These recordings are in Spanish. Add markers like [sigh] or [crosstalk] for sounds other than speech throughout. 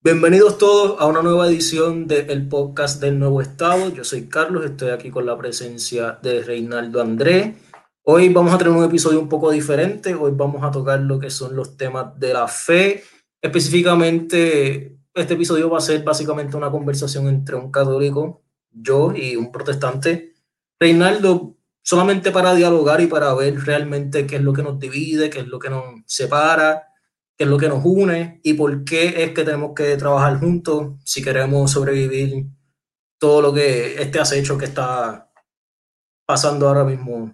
Bienvenidos todos a una nueva edición del podcast del Nuevo Estado. Yo soy Carlos, estoy aquí con la presencia de Reinaldo Andrés. Hoy vamos a tener un episodio un poco diferente. Hoy vamos a tocar lo que son los temas de la fe. Específicamente, este episodio va a ser básicamente una conversación entre un católico, yo y un protestante. Reinaldo, solamente para dialogar y para ver realmente qué es lo que nos divide, qué es lo que nos separa qué es lo que nos une y por qué es que tenemos que trabajar juntos si queremos sobrevivir todo lo que este acecho que está pasando ahora mismo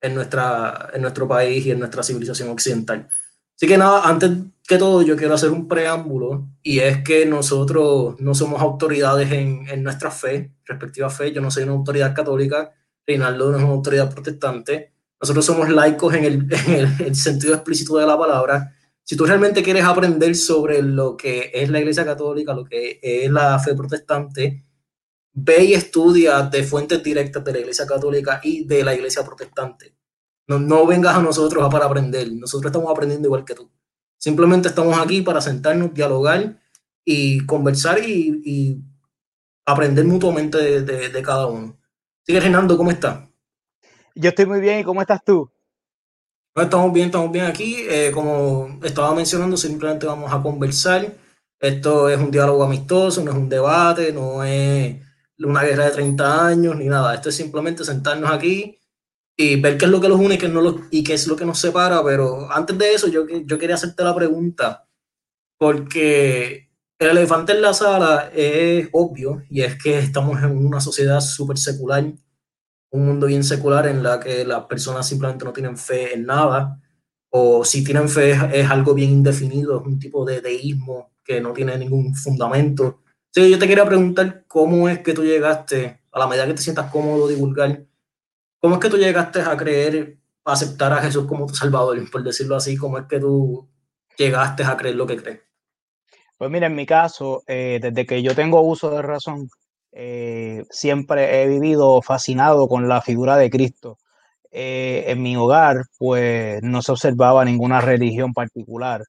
en, nuestra, en nuestro país y en nuestra civilización occidental. Así que nada, antes que todo yo quiero hacer un preámbulo y es que nosotros no somos autoridades en, en nuestra fe, respectiva fe. Yo no soy una autoridad católica, Reinaldo no es una autoridad protestante. Nosotros somos laicos en el, [laughs] en el sentido explícito de la palabra si tú realmente quieres aprender sobre lo que es la Iglesia Católica, lo que es la fe protestante, ve y estudia de fuentes directas de la Iglesia Católica y de la Iglesia Protestante. No, no vengas a nosotros para aprender, nosotros estamos aprendiendo igual que tú. Simplemente estamos aquí para sentarnos, dialogar y conversar y, aprender mutuamente de, de, cada uno. Sigue, Renando, ¿cómo estás? Yo estoy muy bien, ¿y cómo estás tú? Estamos bien, estamos bien aquí. Eh, como estaba mencionando, simplemente vamos a conversar. Esto es un diálogo amistoso, no es un debate, no es una guerra de 30 años ni nada. Esto es simplemente sentarnos aquí y ver qué es lo que los une y qué, no y qué es lo que nos separa. Pero antes de eso, yo, yo quería hacerte la pregunta, porque el elefante en la sala es obvio y es que estamos en una sociedad súper secular un mundo bien secular en la que las personas simplemente no tienen fe en nada, o si tienen fe es, algo bien indefinido, es un tipo de deísmo que no tiene ningún fundamento. Sí, yo te quería preguntar cómo es que tú llegaste, a la medida que te sientas cómodo divulgar, cómo es que tú llegaste a creer, a aceptar a Jesús como tu Salvador, por decirlo así, cómo es que tú llegaste a creer lo que crees. Pues mira, en mi caso, eh, desde que yo tengo uso de razón, eh, siempre he vivido fascinado con la figura de Cristo. Eh, en mi hogar, pues no se observaba ninguna religión particular,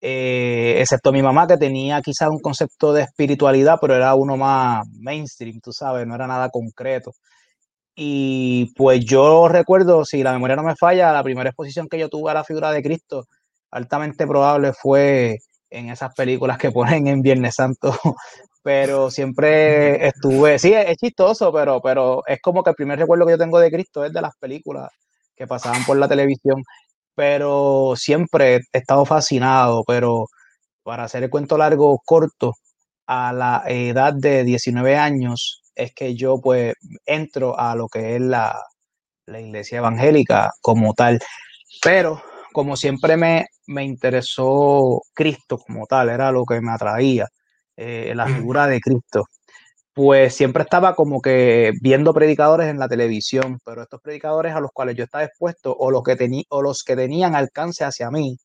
eh, excepto mi mamá que tenía quizás un concepto de espiritualidad, pero era uno más mainstream, tú sabes, no era nada concreto. Y pues yo recuerdo, si la memoria no me falla, la primera exposición que yo tuve a la figura de Cristo, altamente probable fue en esas películas que [laughs] ponen en Viernes Santo pero siempre estuve, sí, es, chistoso, pero, pero es como que el primer recuerdo que yo tengo de Cristo es de las películas que pasaban por la televisión, pero siempre he estado fascinado, pero para hacer el cuento largo, corto, a la edad de 19 años es que yo pues entro a lo que es la, la iglesia evangélica como tal, pero como siempre me, me interesó Cristo como tal, era lo que me atraía eh, la figura de Cristo, pues siempre estaba como que viendo predicadores en la televisión, pero estos predicadores a los cuales yo estaba expuesto o los que, o los que tenían alcance hacia mí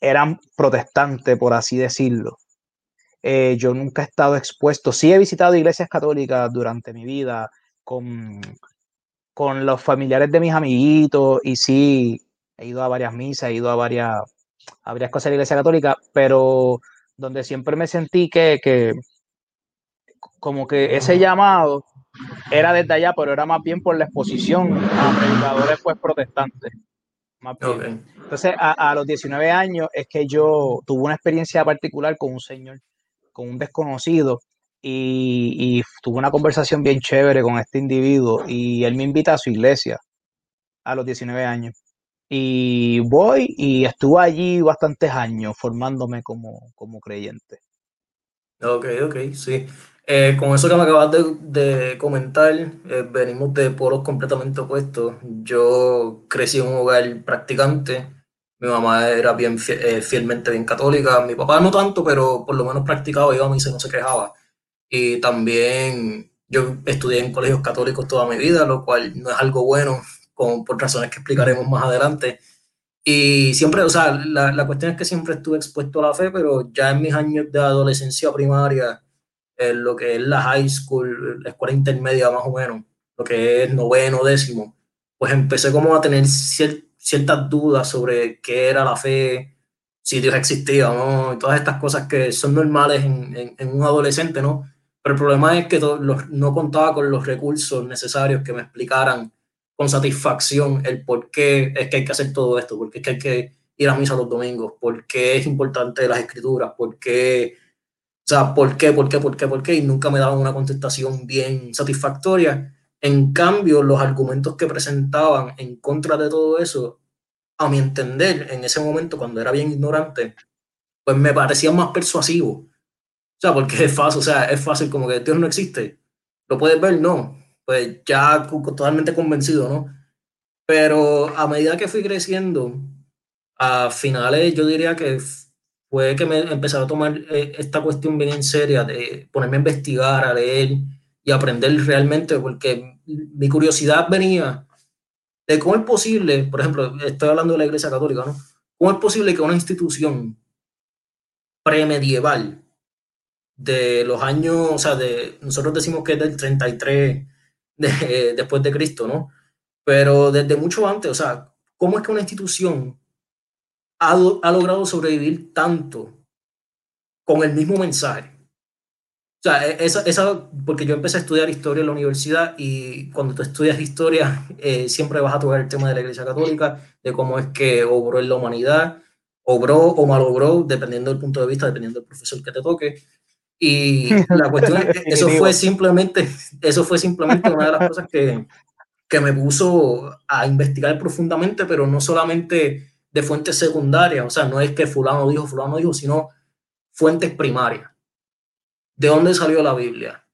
eran protestantes, por así decirlo. Eh, yo nunca he estado expuesto, sí he visitado iglesias católicas durante mi vida con, con los familiares de mis amiguitos y sí he ido a varias misas, he ido a varias, a varias cosas de la iglesia católica, pero donde siempre me sentí que, que como que ese llamado era desde allá, pero era más bien por la exposición a predicadores pues protestantes. Entonces, a, los 19 años es que yo tuve una experiencia particular con un señor, con un desconocido, y, y, tuve una conversación bien chévere con este individuo, y él me invita a su iglesia a los 19 años. Y voy y estuve allí bastantes años formándome como, como creyente. Ok, ok, sí. Eh, con eso que me acabas de, comentar, eh, venimos de polos completamente opuestos. Yo crecí en un hogar practicante. Mi mamá era bien eh, fielmente bien católica. Mi papá no tanto, pero por lo menos practicaba, iba a misa no se quejaba. Y también yo estudié en colegios católicos toda mi vida, lo cual no es algo bueno por razones que explicaremos más adelante. Y siempre, o sea, la, la, cuestión es que siempre estuve expuesto a la fe, pero ya en mis años de adolescencia primaria, en lo que es la high school, la escuela intermedia más o menos, lo que es noveno, décimo, pues empecé como a tener ciertas dudas sobre qué era la fe, si Dios existía no, y todas estas cosas que son normales en, en, un adolescente, ¿no? Pero el problema es que los, no contaba con los recursos necesarios que me explicaran con satisfacción el por qué es que hay que hacer todo esto, por qué es que hay que ir a misa los domingos, por qué es importante las escrituras, por qué, o sea, por qué, por qué, por qué, por qué, y nunca me daban una contestación bien satisfactoria. En cambio, los argumentos que presentaban en contra de todo eso, a mi entender, en ese momento, cuando era bien ignorante, pues me parecían más persuasivos. O sea, porque es fácil, o sea, es fácil como que Dios no existe. ¿Lo puedes ver? No. Pues ya totalmente convencido, ¿no? Pero a medida que fui creciendo, a finales yo diría que fue que me empecé a tomar eh, esta cuestión bien en seria, de ponerme a investigar, a leer y aprender realmente, porque mi curiosidad venía de cómo es posible, por ejemplo, estoy hablando de la Iglesia Católica, ¿no? ¿Cómo es posible que una institución premedieval de los años, o sea, de, nosotros decimos que es del 33 de, después de Cristo, ¿no? Pero desde mucho antes, o sea, ¿cómo es que una institución ha, ha logrado sobrevivir tanto con el mismo mensaje? O sea, e, esa, esa, porque yo empecé a estudiar historia en la universidad y cuando tú estudias historia eh, siempre vas a tocar el tema de la Iglesia Católica, de cómo es que obró en la humanidad, obró o malobró, dependiendo del punto de vista, dependiendo del profesor que te toque. Y [laughs] la cuestión es, eso fue simplemente, eso fue simplemente una de las cosas que, que me puso a investigar profundamente, pero no solamente de fuentes secundarias, o sea, no es que fulano dijo, fulano dijo, sino fuentes primarias ¿De dónde salió la Biblia?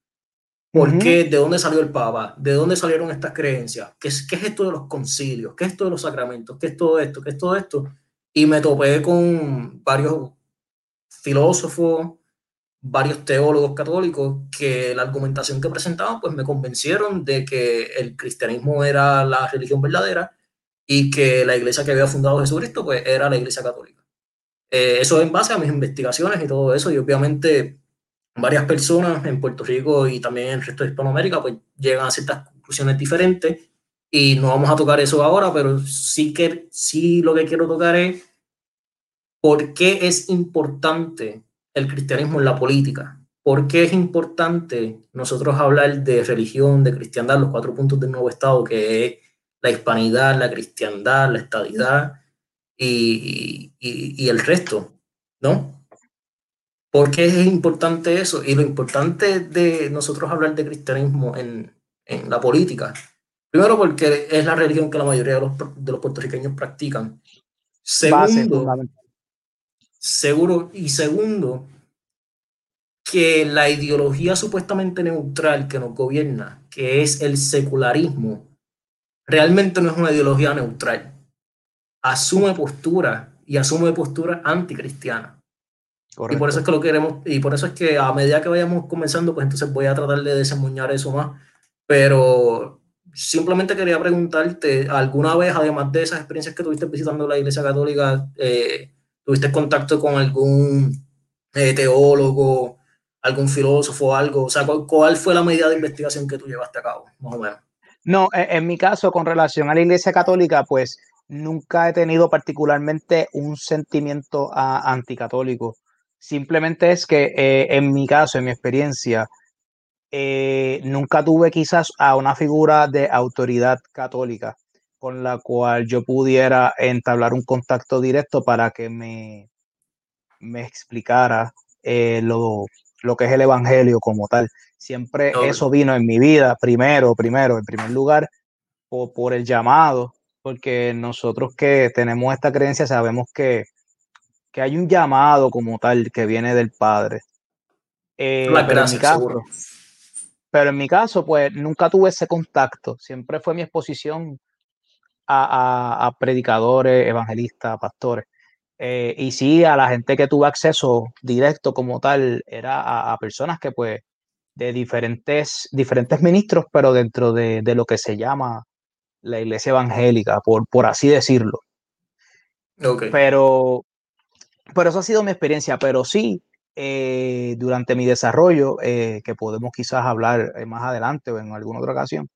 ¿Por qué? ¿De dónde salió el Papa? ¿De dónde salieron estas creencias? ¿Qué es, ¿Qué es esto de los concilios? ¿Qué es esto de los sacramentos? ¿Qué es todo esto? ¿Qué es todo esto? Y me topé con varios filósofos, varios teólogos católicos que la argumentación que presentaban pues me convencieron de que el cristianismo era la religión verdadera y que la iglesia que había fundado Jesucristo pues era la iglesia católica. Eh, eso en base a mis investigaciones y todo eso y obviamente varias personas en Puerto Rico y también en el resto de Hispanoamérica, pues llegan a ciertas conclusiones diferentes y no vamos a tocar eso ahora, pero sí que sí lo que quiero tocar es por qué es importante el cristianismo en la política. ¿Por qué es importante nosotros hablar de religión, de cristiandad, los cuatro puntos del nuevo Estado, que es la hispanidad, la cristiandad, la estadidad y, y, y el resto, ¿no? ¿Por qué es importante eso? Y lo importante de nosotros hablar de cristianismo en, en la política, primero porque es la religión que la mayoría de los, de los puertorriqueños practican. Segundo, seguro, y segundo, que la ideología supuestamente neutral que nos gobierna, que es el secularismo, realmente no es una ideología neutral. Asume postura y asume postura anticristiana. Y por eso es que lo queremos, y por eso es que a medida que vayamos comenzando, pues entonces voy a tratar de desemboñar eso más. Pero simplemente quería preguntarte, ¿alguna vez, además de esas experiencias que tuviste visitando la Iglesia Católica, eh, tuviste contacto con algún eh, teólogo, algún filósofo algo? O sea, ¿cuál, fue la medida de investigación que tú llevaste a cabo, más o menos? No, en, mi caso, con relación a la Iglesia Católica, pues nunca he tenido particularmente un sentimiento anticatólico. Simplemente es que eh, en mi caso, en mi experiencia, eh, nunca tuve quizás a una figura de autoridad católica con la cual yo pudiera entablar un contacto directo para que me, me explicara eh, lo, lo, que es el Evangelio como tal. Siempre eso vino en mi vida, primero, primero, en primer lugar, por, por el llamado, porque nosotros que tenemos esta creencia sabemos que que hay un llamado como tal que viene del Padre. Eh, pero, en mi caso, pero en mi caso, pues nunca tuve ese contacto. Siempre fue mi exposición a, predicadores, evangelistas, pastores. Eh, y sí, a la gente que tuve acceso directo como tal, era a, personas que pues de diferentes, diferentes ministros, pero dentro de, lo que se llama la iglesia evangélica, por, por así decirlo. Pero pero eso ha sido mi experiencia, pero sí, eh, durante mi desarrollo, eh, que podemos quizás hablar más adelante o en alguna otra ocasión,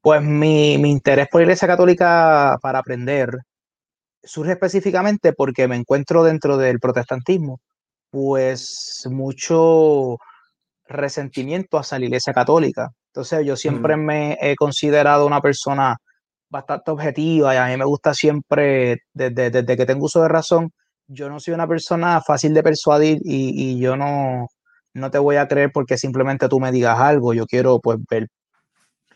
pues mi, mi, interés por la Iglesia Católica para aprender surge específicamente porque me encuentro dentro del protestantismo, pues mucho resentimiento hacia la Iglesia Católica. Entonces yo siempre Mm. me he considerado una persona bastante objetiva y a mí me gusta siempre, desde, desde que tengo uso de razón, yo no soy una persona fácil de persuadir y, y yo no, no te voy a creer porque simplemente tú me digas algo, yo quiero pues ver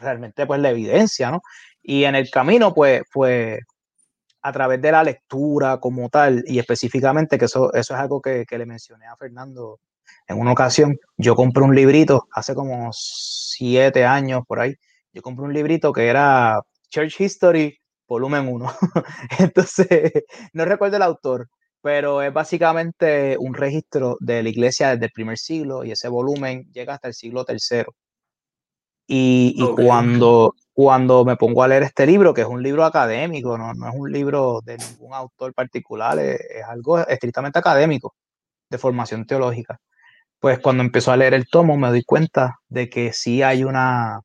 realmente pues la evidencia, ¿no? Y en el camino pues, pues a través de la lectura como tal y específicamente que eso, eso es algo que, que le mencioné a Fernando en una ocasión, yo compré un librito hace como siete años por ahí, yo compré un librito que era Church History, volumen 1. [laughs] Entonces, no recuerdo el autor, pero es básicamente un registro de la iglesia desde el primer siglo y ese volumen llega hasta el siglo tercero. Y, cuando, cuando me pongo a leer este libro, que es un libro académico, no, no es un libro de ningún autor particular, es, es algo estrictamente académico, de formación teológica, pues cuando empiezo a leer el tomo me doy cuenta de que sí hay una,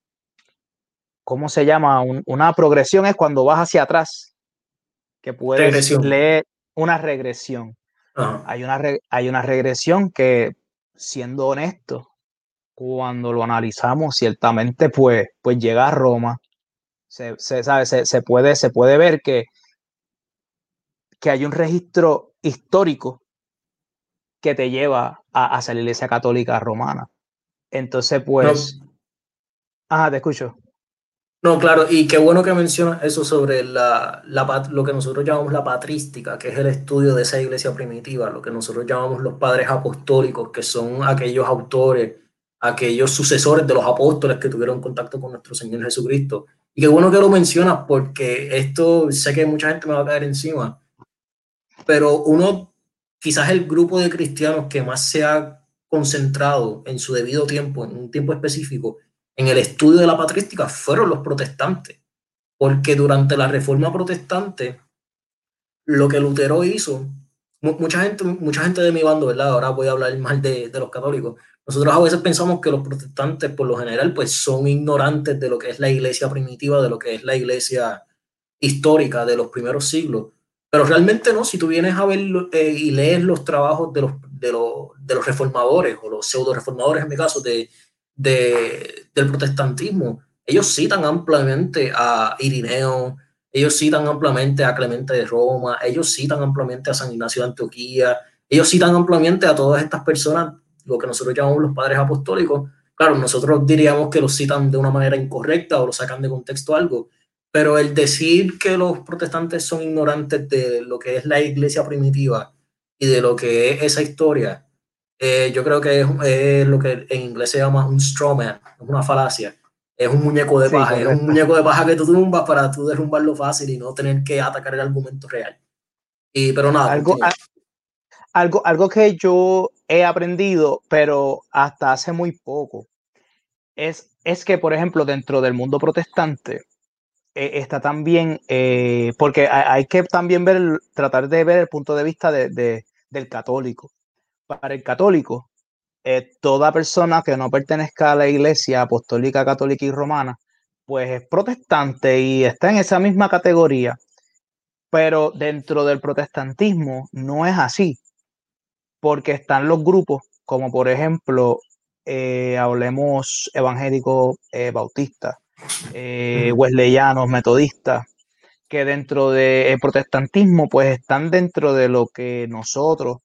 ¿cómo se llama? Un- una progresión es cuando vas hacia atrás, que puedes Regresión. leer una regresión. Hay una, hay una regresión que, siendo honesto, cuando lo analizamos, ciertamente, pues, pues llega a Roma. Se, se, sabe, se, se puede, se puede ver que, que hay un registro histórico que te lleva a, hacia la Iglesia Católica Romana. Entonces, pues, ajá, te escucho. No, claro, y qué bueno que mencionas eso sobre la, la lo que nosotros llamamos la patrística, que es el estudio de esa iglesia primitiva, lo que nosotros llamamos los padres apostólicos, que son aquellos autores, aquellos sucesores de los apóstoles que tuvieron contacto con nuestro Señor Jesucristo. Y qué bueno que lo mencionas, porque esto sé que mucha gente me va a caer encima, pero uno, quizás el grupo de cristianos que más se ha concentrado en su debido tiempo, en un tiempo específico, en el estudio de la patrística fueron los protestantes, porque durante la reforma protestante, lo que Lutero hizo, mu- mucha gente, mucha gente de mi bando, ¿verdad? Ahora voy a hablar mal de, de los católicos. Nosotros a veces pensamos que los protestantes, por lo general, pues son ignorantes de lo que es la iglesia primitiva, de lo que es la iglesia histórica de los primeros siglos. Pero realmente no, si tú vienes a ver eh, y lees los trabajos de los, de, de los reformadores o los pseudo reformadores, en mi caso, de, de, del protestantismo, ellos citan ampliamente a Irineo, ellos citan ampliamente a Clemente de Roma, ellos citan ampliamente a San Ignacio de Antioquía, ellos citan ampliamente a todas estas personas, lo que nosotros llamamos los padres apostólicos. Claro, nosotros diríamos que los citan de una manera incorrecta o lo sacan de contexto algo, pero el decir que los protestantes son ignorantes de lo que es la iglesia primitiva y de lo que es esa historia, eh, yo creo que es, es, lo que en inglés se llama un straw man, es una falacia. Es un muñeco de paja, sí, es un muñeco de paja que tú tumbas para tú derrumbarlo fácil y no tener que atacar el argumento real. Y, pero nada. Algo, algo, algo que yo he aprendido, pero hasta hace muy poco, es, es que, por ejemplo, dentro del mundo protestante, eh, está también, eh, porque hay, que también ver, tratar de ver el punto de vista de, del católico. Para el católico, eh, toda persona que no pertenezca a la iglesia apostólica, católica y romana, pues es protestante y está en esa misma categoría. Pero dentro del protestantismo no es así, porque están los grupos, como por ejemplo, eh, hablemos evangélicos eh, bautistas, eh, wesleyanos, metodistas, que dentro del protestantismo pues están dentro de lo que nosotros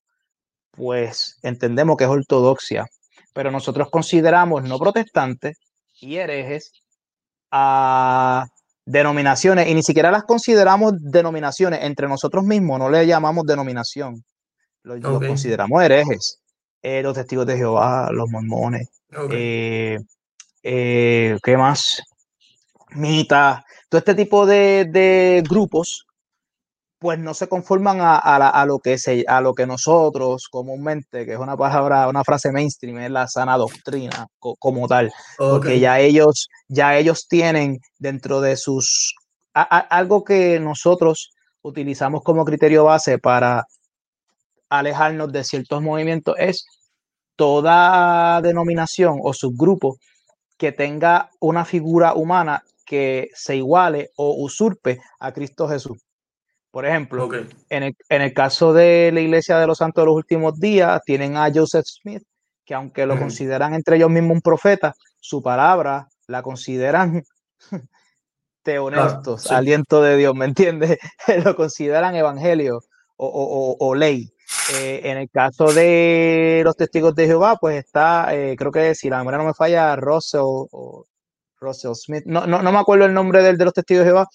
pues entendemos que es ortodoxia, pero nosotros consideramos no protestantes y herejes a denominaciones y ni siquiera las consideramos denominaciones entre nosotros mismos, no le llamamos denominación, los, okay. los consideramos herejes, eh, los testigos de Jehová, los mormones, okay. eh, eh, ¿qué más? Mitas, todo este tipo de, de grupos pues no se conforman a, a, la, a, lo que se, a lo que nosotros comúnmente, que es una palabra, una frase mainstream, es la sana doctrina co, como tal, okay. porque ya ellos, ya ellos tienen dentro de sus a, algo que nosotros utilizamos como criterio base para alejarnos de ciertos movimientos es toda denominación o subgrupo que tenga una figura humana que se iguale o usurpe a Cristo Jesús Por ejemplo, en, el, caso de la Iglesia de los Santos de los Últimos Días, tienen a Joseph Smith, que aunque lo consideran entre ellos mismos un profeta, su palabra la consideran [laughs] te honestos, aliento de Dios, ¿me entiendes? [laughs] lo consideran evangelio o, ley. Eh, en el caso de los testigos de Jehová, pues está, eh, creo que si la memoria no me falla, Russell o Russell Smith, no, no, no me acuerdo el nombre del, de los testigos de Jehová,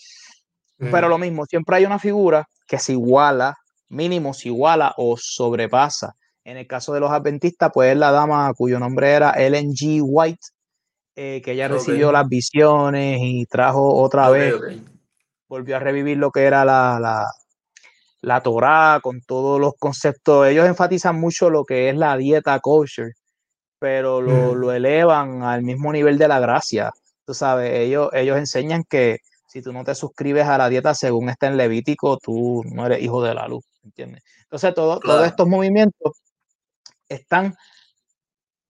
pero lo mismo, siempre hay una figura que se iguala, mínimo se iguala o sobrepasa. En el caso de los adventistas, pues es la dama cuyo nombre era Ellen G. White, eh, que ella recibió las visiones y trajo otra vez, volvió a revivir lo que era la, la, la Torah con todos los conceptos. Ellos enfatizan mucho lo que es la dieta kosher, pero lo, lo elevan al mismo nivel de la gracia. Tú sabes, ellos, ellos enseñan que si tú no te suscribes a la dieta según está en Levítico, tú no eres hijo de la luz, ¿entiendes? Entonces, todo, todos estos movimientos están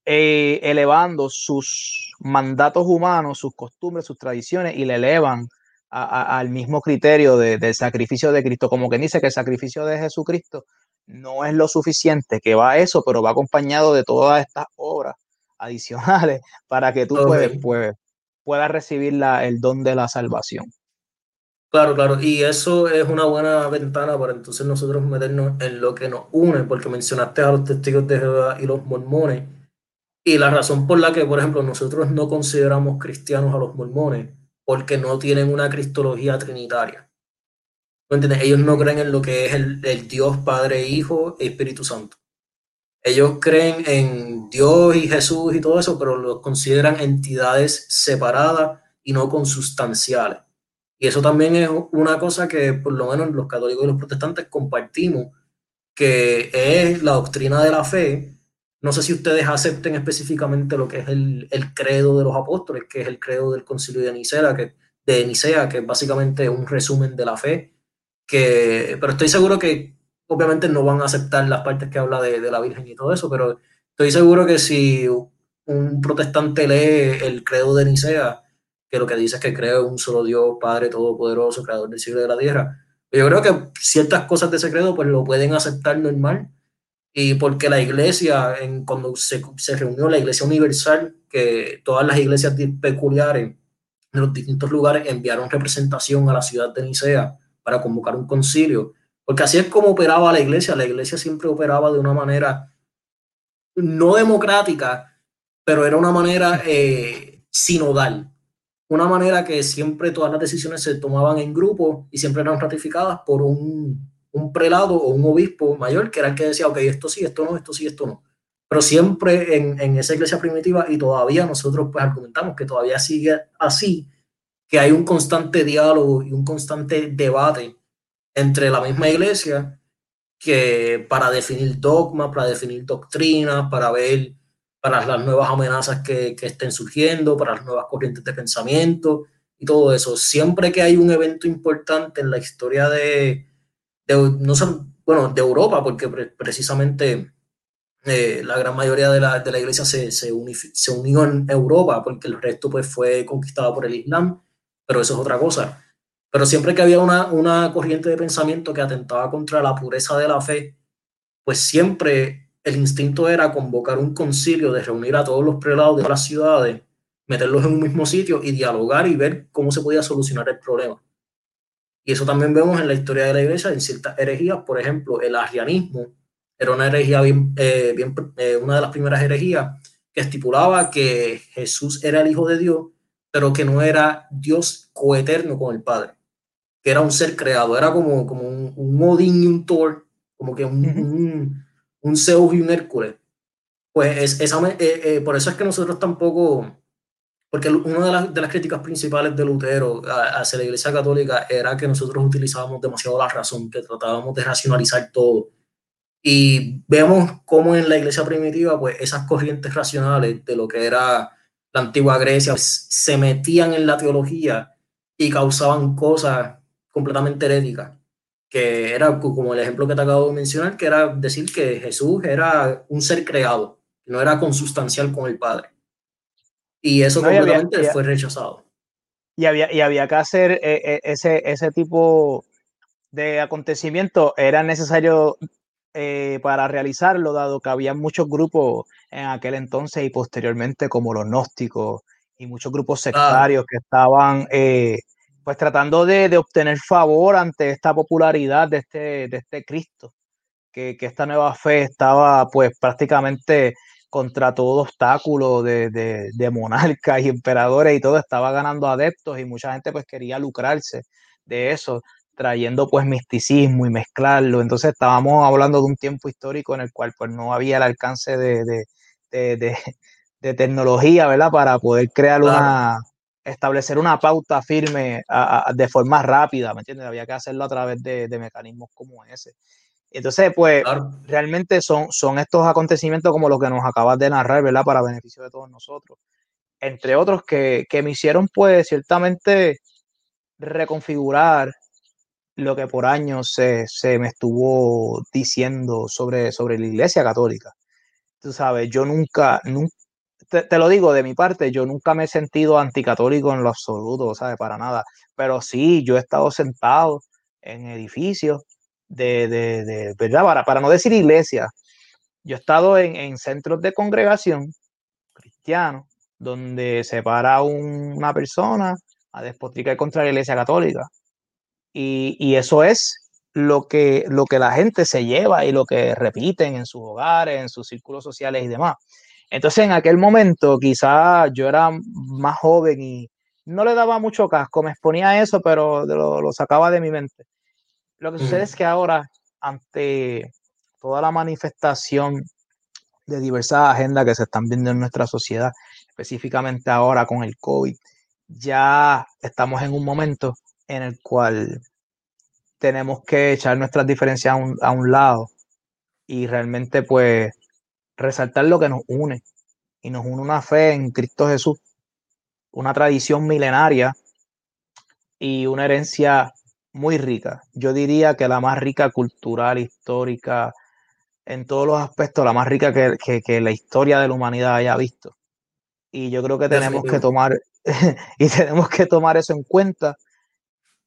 eh, elevando sus mandatos humanos, sus costumbres, sus tradiciones y le elevan al mismo criterio del sacrificio de Cristo, como quien dice que el sacrificio de Jesucristo no es lo suficiente, que va a eso, pero va acompañado de todas estas obras adicionales [laughs] para que tú puedas, pues, pueda recibir la, el don de la salvación. Claro, claro, y eso es una buena ventana para entonces nosotros meternos en lo que nos une, porque mencionaste a los testigos de Jehová y los mormones, y la razón por la que, por ejemplo, nosotros no consideramos cristianos a los mormones, porque no tienen una cristología trinitaria. ¿Me entiendes? Ellos no creen en lo que es el, el Dios Padre, Hijo e Espíritu Santo ellos creen en Dios y Jesús y todo eso, pero los consideran entidades separadas y no consustanciales. Y eso también es una cosa que por lo menos los católicos y los protestantes compartimos, que es la doctrina de la fe. No sé si ustedes acepten específicamente lo que es el, credo de los apóstoles, que es el credo del concilio de Nicea, que, de Nicea, que es básicamente un resumen de la fe. Que, pero estoy seguro que obviamente no van a aceptar las partes que habla de, la Virgen y todo eso, pero estoy seguro que si un protestante lee el credo de Nicea, que lo que dice es que cree un solo Dios, Padre Todopoderoso, Creador del cielo y de la tierra, yo creo que ciertas cosas de ese credo pues lo pueden aceptar normal, y porque la iglesia, en, cuando se, se reunió la iglesia universal, que todas las iglesias peculiares de los distintos lugares enviaron representación a la ciudad de Nicea para convocar un concilio, porque así es como operaba la iglesia. La iglesia siempre operaba de una manera no democrática, pero era una manera eh, sinodal. Una manera que siempre todas las decisiones se tomaban en grupo y siempre eran ratificadas por un, un prelado o un obispo mayor, que era el que decía, ok, esto sí, esto no, esto sí, esto no. Pero siempre en, en esa iglesia primitiva, y todavía nosotros pues argumentamos que todavía sigue así, que hay un constante diálogo y un constante debate entre la misma iglesia que para definir dogmas, para definir doctrinas, para ver para las nuevas amenazas que, que, estén surgiendo, para las nuevas corrientes de pensamiento y todo eso. Siempre que hay un evento importante en la historia de, de no son, bueno, de Europa, porque precisamente eh, la gran mayoría de la, de la iglesia se, se, unió en Europa, porque el resto pues fue conquistado por el Islam, pero eso es otra cosa. Pero siempre que había una, una corriente de pensamiento que atentaba contra la pureza de la fe, pues siempre el instinto era convocar un concilio de reunir a todos los prelados de las ciudades, meterlos en un mismo sitio y dialogar y ver cómo se podía solucionar el problema. Y eso también vemos en la historia de la iglesia, en ciertas herejías, por ejemplo, el arrianismo era una herejía bien, eh, bien eh, una de las primeras herejías que estipulaba que Jesús era el Hijo de Dios, pero que no era Dios coeterno con el Padre que era un ser creado, era como, como un, un Odín y un Thor, como que un, un, Zeus y un Hércules. Pues es, esa, eh, eh, por eso es que nosotros tampoco, porque una de las, de las críticas principales de Lutero hacia la Iglesia Católica era que nosotros utilizábamos demasiado la razón, que tratábamos de racionalizar todo. Y vemos cómo en la iglesia primitiva, pues esas corrientes racionales de lo que era la antigua Grecia pues, se metían en la teología y causaban cosas completamente herética, que era como el ejemplo que te acabo de mencionar, que era decir que Jesús era un ser creado, no era consustancial con el Padre. Y eso completamente fue rechazado. Y había, y había que hacer eh, eh, ese, ese tipo de acontecimientos era necesario eh, para realizarlo, dado que había muchos grupos en aquel entonces y posteriormente, como los gnósticos y muchos grupos sectarios que estaban eh, pues tratando de, obtener favor ante esta popularidad de este, de este Cristo, que, esta nueva fe estaba pues prácticamente contra todo obstáculo de, de, monarcas y emperadores y todo, estaba ganando adeptos y mucha gente pues quería lucrarse de eso trayendo pues misticismo y mezclarlo. Entonces estábamos hablando de un tiempo histórico en el cual pues no había el alcance de, de, tecnología, ¿verdad? Para poder crear una, establecer una pauta firme de forma rápida, ¿me entiendes? Había que hacerlo a través de, mecanismos como ese. Entonces, pues, realmente son, son estos acontecimientos como los que nos acabas de narrar, ¿verdad? Para beneficio de todos nosotros. Entre otros que, que me hicieron, pues, ciertamente reconfigurar lo que por años se, me estuvo diciendo sobre, sobre la Iglesia Católica. Tú sabes, yo nunca, nunca te, lo digo de mi parte, yo nunca me he sentido anticatólico en lo absoluto, ¿sabes? Para nada. Pero sí, yo he estado sentado en edificios de, de, ¿verdad? Para, para no decir iglesia, yo he estado en, en centros de congregación cristianos donde se para una persona a despotricar contra la iglesia católica y, eso es lo que, lo que la gente se lleva y lo que repiten en sus hogares, en sus círculos sociales y demás. Entonces, en aquel momento, quizá yo era más joven y no le daba mucho casco, me exponía a eso, pero lo, sacaba de mi mente. Lo que sucede es que ahora, ante toda la manifestación de diversas agendas que se están viendo en nuestra sociedad, específicamente ahora con el COVID, ya estamos en un momento en el cual tenemos que echar nuestras diferencias a un, lado y realmente pues resaltar lo que nos une. Y nos une una fe en Cristo Jesús, una tradición milenaria y una herencia muy rica. Yo diría que la más rica cultural, histórica, en todos los aspectos, la más rica que, que la historia de la humanidad haya visto. Y yo creo que tenemos que tomar, [laughs] y tenemos que tomar eso en cuenta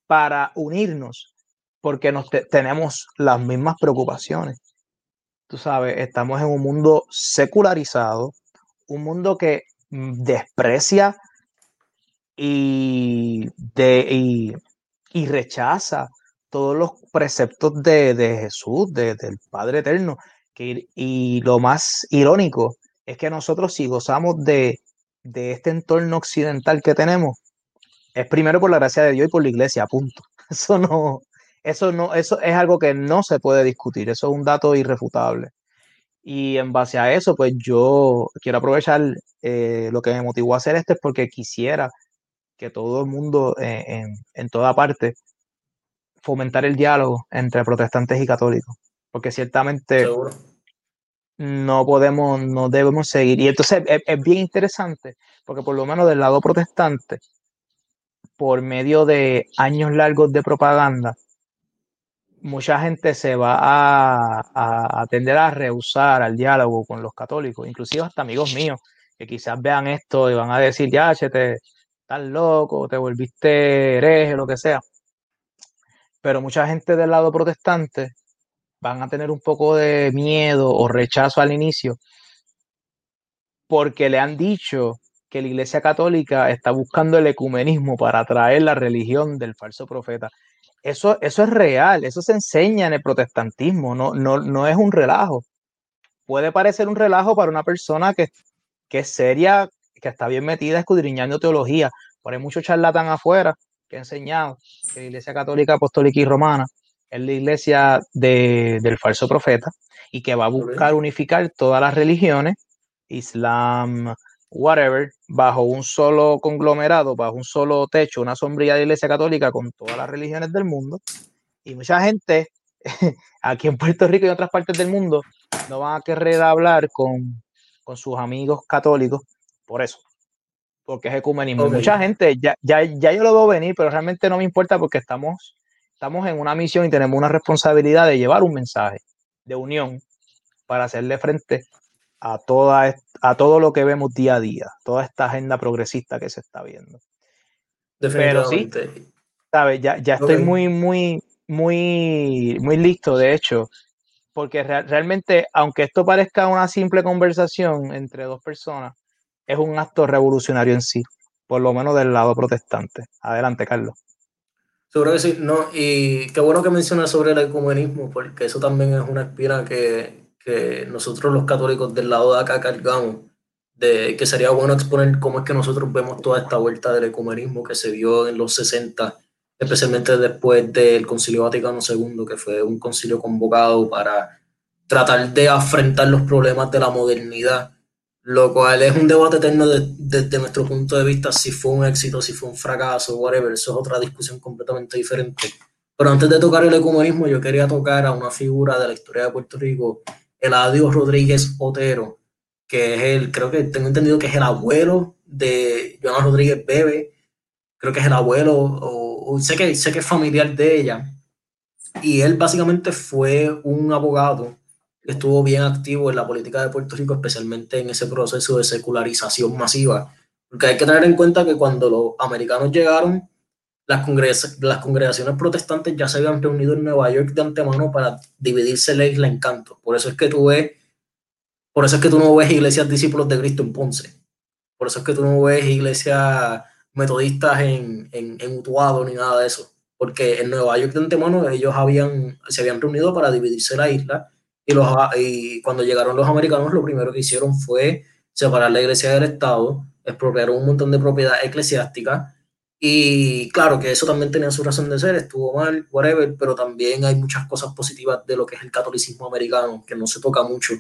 para unirnos, porque nos tenemos las mismas preocupaciones. Tú sabes, estamos en un mundo secularizado, un mundo que mm, desprecia y, de, y, rechaza todos los preceptos de, Jesús, del Padre Eterno. Que, y lo más irónico es que nosotros si gozamos de, de este entorno occidental que tenemos, es primero por la gracia de Dios y por la iglesia, punto. [laughs] Eso no, eso no, eso es algo que no se puede discutir, eso es un dato irrefutable. Y en base a eso, pues yo quiero aprovechar eh, lo que me motivó a hacer esto es porque quisiera que todo el mundo eh, en, toda parte fomentar el diálogo entre protestantes y católicos, porque ciertamente no podemos, no debemos seguir. Y entonces es, bien interesante, porque por lo menos del lado protestante, por medio de años largos de propaganda, mucha gente se va a, a, tender a rehusar al diálogo con los católicos, inclusive hasta amigos míos que quizás vean esto y van a decir, ya, che, te, estás loco, te volviste hereje, lo que sea. Pero mucha gente del lado protestante van a tener un poco de miedo o rechazo al inicio porque le han dicho que la Iglesia Católica está buscando el ecumenismo para traer la religión del falso profeta. Eso, eso es real, eso se enseña en el protestantismo, no, no, no es un relajo. Puede parecer un relajo para una persona que, que es seria, que está bien metida escudriñando teología, pero hay mucho charlatán afuera que ha enseñado que la Iglesia Católica Apostólica y Romana es la iglesia del falso profeta y que va a buscar unificar todas las religiones, Islam, whatever, bajo un solo conglomerado, bajo un solo techo, una sombría de iglesia católica con todas las religiones del mundo. Y mucha gente [laughs] aquí en Puerto Rico y en otras partes del mundo no van a querer hablar con, con sus amigos católicos por eso, porque es ecumenismo. Mucha gente, ya, ya, ya yo lo veo venir, pero realmente no me importa porque estamos, estamos en una misión y tenemos una responsabilidad de llevar un mensaje de unión para hacerle frente a, toda, a todo lo que vemos día a día, toda esta agenda progresista que se está viendo. Pero sí, ¿sabes? Ya, ya estoy muy, muy, muy, muy listo, de hecho, porque realmente, aunque esto parezca una simple conversación entre dos personas, es un acto revolucionario en sí, por lo menos del lado protestante. Adelante, Carlos. Seguro que sí, no, y qué bueno que mencionas sobre el ecumenismo, porque eso también es una espina que, que nosotros los católicos del lado de acá cargamos, de que sería bueno exponer cómo es que nosotros vemos toda esta vuelta del ecumenismo que se vio en los 60 especialmente después del Concilio Vaticano II, que fue un concilio convocado para tratar de afrontar los problemas de la modernidad, lo cual es un debate eterno desde nuestro punto de vista, si fue un éxito, si fue un fracaso, whatever, eso es otra discusión completamente diferente. Pero antes de tocar el ecumenismo, yo quería tocar a una figura de la historia de Puerto Rico, Eladio Rodríguez Otero, que es el, creo que tengo entendido que es el abuelo de Joana Rodríguez Bebe, creo que es el abuelo o sé que, sé que es familiar de ella, y él básicamente fue un abogado estuvo bien activo en la política de Puerto Rico, especialmente en ese proceso de secularización masiva. Porque hay que tener en cuenta que cuando los americanos llegaron, las, las congregaciones protestantes ya se habían reunido en Nueva York de antemano para dividirse la isla en cantos. Por eso es que tú ves, por eso es que tú no ves iglesias discípulos de Cristo en Ponce. Por eso es que tú no ves iglesias metodistas en, en, en, Utuado ni nada de eso, porque en Nueva York de antemano ellos habían, se habían reunido para dividirse la isla y, los, y cuando llegaron los americanos lo primero que hicieron fue separar la iglesia del Estado, expropiar un montón de propiedad eclesiástica y claro que eso también tenía su razón de ser, estuvo mal, whatever, pero también hay muchas cosas positivas de lo que es el catolicismo americano, que no se toca mucho,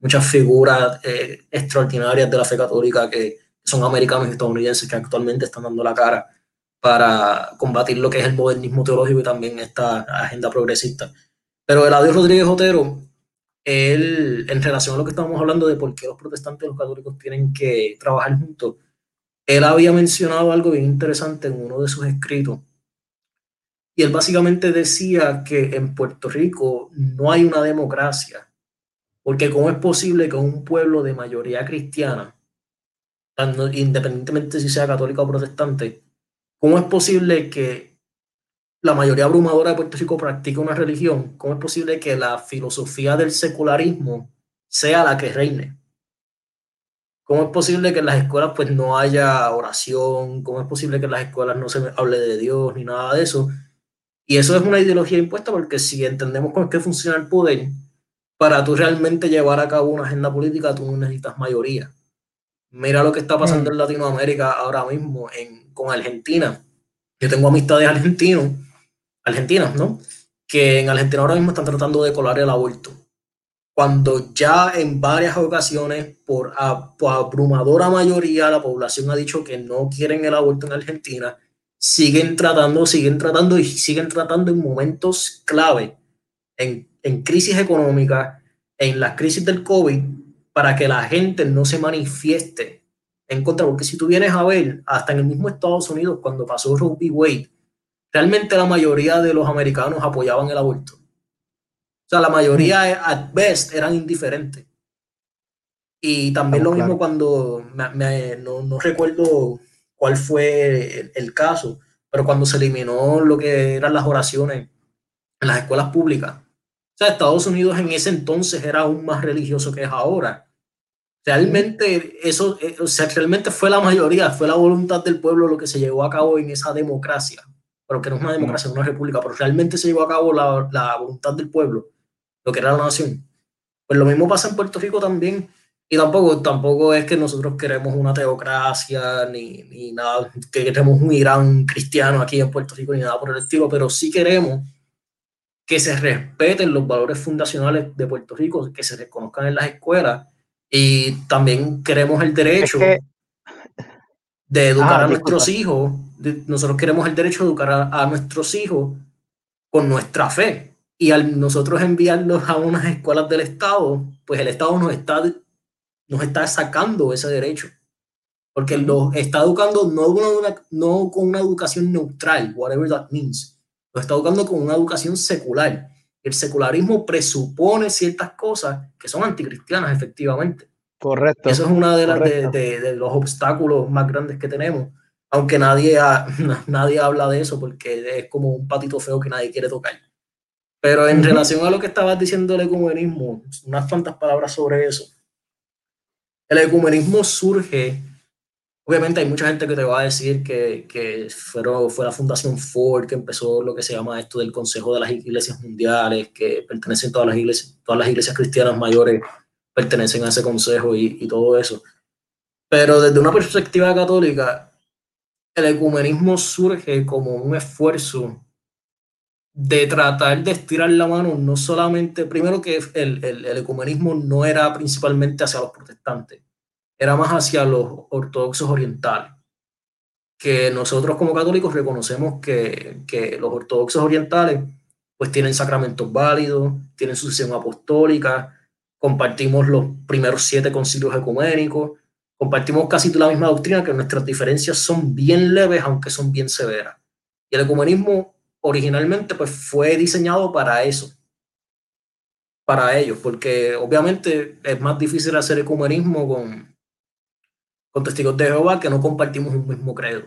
muchas figuras eh, extraordinarias de la fe católica que, son americanos y estadounidenses que actualmente están dando la cara para combatir lo que es el modernismo teológico y también esta agenda progresista. Pero Eladio Rodríguez Otero, él, en relación a lo que estábamos hablando de por qué los protestantes y los católicos tienen que trabajar juntos, él había mencionado algo bien interesante en uno de sus escritos. Y él básicamente decía que en Puerto Rico no hay una democracia, porque cómo es posible que un pueblo de mayoría cristiana independientemente si sea católica o protestante, ¿cómo es posible que la mayoría abrumadora de Puerto Rico practique una religión? ¿Cómo es posible que la filosofía del secularismo sea la que reine? ¿Cómo es posible que en las escuelas pues no haya oración? ¿Cómo es posible que en las escuelas no se hable de Dios ni nada de eso? Y eso es una ideología impuesta porque si entendemos cómo es que funciona el poder, para tú realmente llevar a cabo una agenda política, tú no necesitas mayoría. Mira lo que está pasando mm. en Latinoamérica ahora mismo en, con Argentina. Yo tengo amistades argentinos, argentinas, ¿no? Que en Argentina ahora mismo están tratando de colar el aborto. Cuando ya en varias ocasiones, por, abrumadora mayoría, la población ha dicho que no quieren el aborto en Argentina, siguen tratando, siguen tratando y siguen tratando en momentos clave, en, en crisis económica, en las crisis del COVID, para que la gente no se manifieste en contra, porque si tú vienes a ver, hasta en el mismo Estados Unidos, cuando pasó Roe v. Wade, realmente la mayoría de los americanos apoyaban el aborto. O sea, la mayoría, at best, eran indiferentes. Y también lo mismo cuando, no, no, recuerdo cuál fue el, caso, pero cuando se eliminó lo que eran las oraciones en las escuelas públicas. O sea, Estados Unidos en ese entonces era aún más religioso que es ahora. Realmente eso, eh, o sea, realmente fue la mayoría, fue la voluntad del pueblo lo que se llevó a cabo en esa democracia, pero que no es una democracia, es una república, pero realmente se llevó a cabo la, la voluntad del pueblo, lo que era la nación. Pues lo mismo pasa en Puerto Rico también, y tampoco, tampoco es que nosotros queremos una teocracia, ni, ni nada, que queremos un Irán cristiano aquí en Puerto Rico, ni nada por el estilo, pero sí queremos que se respeten los valores fundacionales de Puerto Rico, que se reconozcan en las escuelas y también queremos el derecho de educar ah, a nuestros hijos. Nosotros queremos el derecho de educar a, nuestros hijos con nuestra fe. Y al nosotros enviarlos a unas escuelas del Estado, pues el Estado nos está, nos está sacando ese derecho. Porque los está educando no, no con una educación neutral, whatever that means. Lo está educando con una educación secular el secularismo presupone ciertas cosas que son anticristianas, efectivamente. Correcto. Eso es uno de, de, los obstáculos más grandes que tenemos, aunque nadie, [laughs] nadie habla de eso porque es como un patito feo que nadie quiere tocar. Pero en relación a lo que estabas diciendo del ecumenismo, unas cuantas palabras sobre eso. El ecumenismo surge, obviamente hay mucha gente que te va a decir que, que fue la Fundación Ford que empezó lo que se llama esto del Consejo de las Iglesias Mundiales, que pertenecen todas las iglesias, todas las iglesias cristianas mayores pertenecen a ese consejo y, y todo eso. Pero desde una perspectiva católica, el ecumenismo surge como un esfuerzo de tratar de estirar la mano, no solamente, primero que el, el, ecumenismo no era principalmente hacia los protestantes, era más hacia los ortodoxos orientales, que nosotros como católicos reconocemos que, que los ortodoxos orientales pues tienen sacramentos válidos, tienen sucesión apostólica, compartimos los primeros siete concilios ecuménicos, compartimos casi la misma doctrina, que nuestras diferencias son bien leves, aunque son bien severas. Y el ecumenismo originalmente pues fue diseñado para eso, para ellos, porque obviamente es más difícil hacer ecumenismo con, con testigos de Jehová que no compartimos un mismo credo.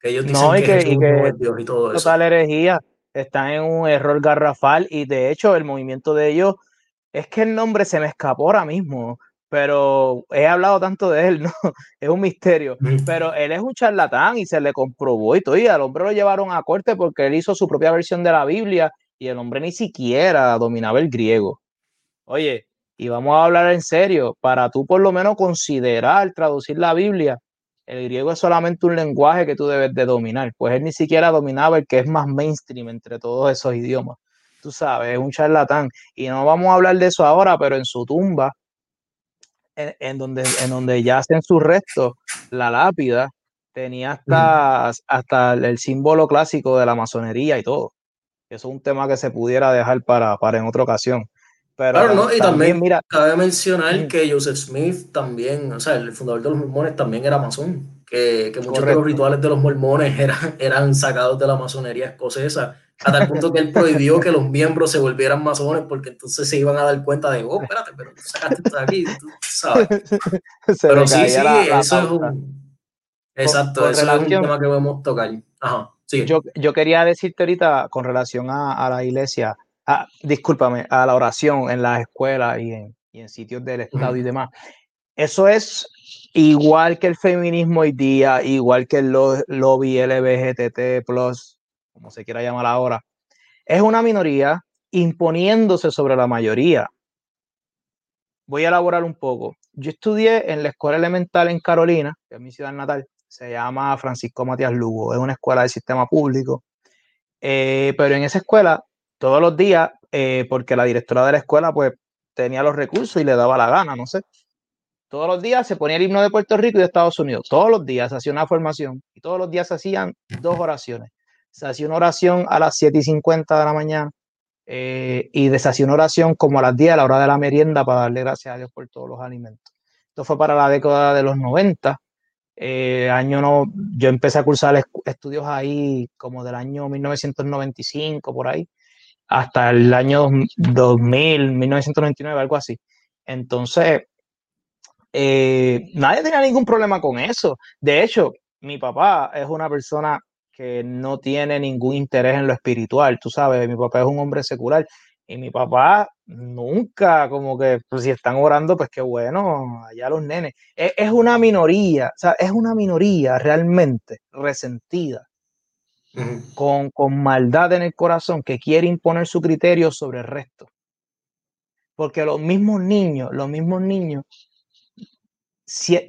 Que ellos dicen que, Jesús es Dios y todo eso. Total herejía, están en un error garrafal y de hecho el movimiento de ellos es que el nombre se me escapó ahora mismo pero he hablado tanto de él, [laughs] ¿no? Es un misterio. Pero él es un charlatán y se le comprobó y todo. Y al hombre lo llevaron a corte porque él hizo su propia versión de la Biblia y el hombre ni siquiera dominaba el griego. Oye, y vamos a hablar en serio, para tú por lo menos considerar traducir la Biblia, el griego es solamente un lenguaje que tú debes de dominar, pues él ni siquiera dominaba el que es más mainstream entre todos esos idiomas. Tú sabes, es un charlatán. Y no vamos a hablar de eso ahora, pero en su tumba en, donde, en donde yacen sus restos, la lápida tenía hasta, hasta el símbolo clásico de la masonería y todo. Eso es un tema que se pudiera dejar para, para en otra ocasión. Pero claro, ¿no? Y también, mira, cabe mencionar que Joseph Smith también, o sea, el fundador de los mormones también era masón, que, que muchos de los rituales de los mormones [laughs] eran, eran sacados de la masonería escocesa a tal punto que él prohibió que los miembros se volvieran masones porque entonces se iban a dar cuenta de, oh, espérate, pero tú sacaste esto de aquí, tú sabes. [laughs] pero sí, sí, eso es un... Exacto, eso es un tema que podemos tocar. Ajá, sí. Yo, yo quería decirte ahorita con relación a, a la iglesia, a, discúlpame, a la oración en las escuelas y en, y en sitios del Estado y demás. Eso es igual que el feminismo hoy día, igual que el lobby LBGTT, como se quiera llamar ahora, es una minoría imponiéndose sobre la mayoría. Voy a elaborar un poco. Yo estudié en la escuela elemental en Carolina, que es mi ciudad natal, se llama Francisco Matías Lugo, es una escuela del sistema público, eh, pero en esa escuela todos los días, eh, porque la directora de la escuela pues tenía los recursos y le daba la gana, no sé. Todos los días se ponía el himno de Puerto Rico y de Estados Unidos. Todos los días se hacía una formación y todos los días se hacían dos oraciones se hacía una oración a las 7 y 50 de la mañana eh, y se hacía una oración como a las 10 a la hora de la merienda para darle gracias a Dios por todos los alimentos. Esto fue para la década de los 90. Eh, año no, yo empecé a cursar estudios ahí como del año 1995, por ahí, hasta el año 2000, 1999, algo así. Entonces, eh, nadie tenía ningún problema con eso. De hecho, mi papá es una persona que no tiene ningún interés en lo espiritual, tú sabes, mi papá es un hombre secular y mi papá nunca como que, pues si están orando, pues qué bueno, allá los nenes. Es, una minoría, o sea, es una minoría realmente resentida, con, con maldad en el corazón, que quiere imponer su criterio sobre el resto. Porque los mismos niños, los mismos niños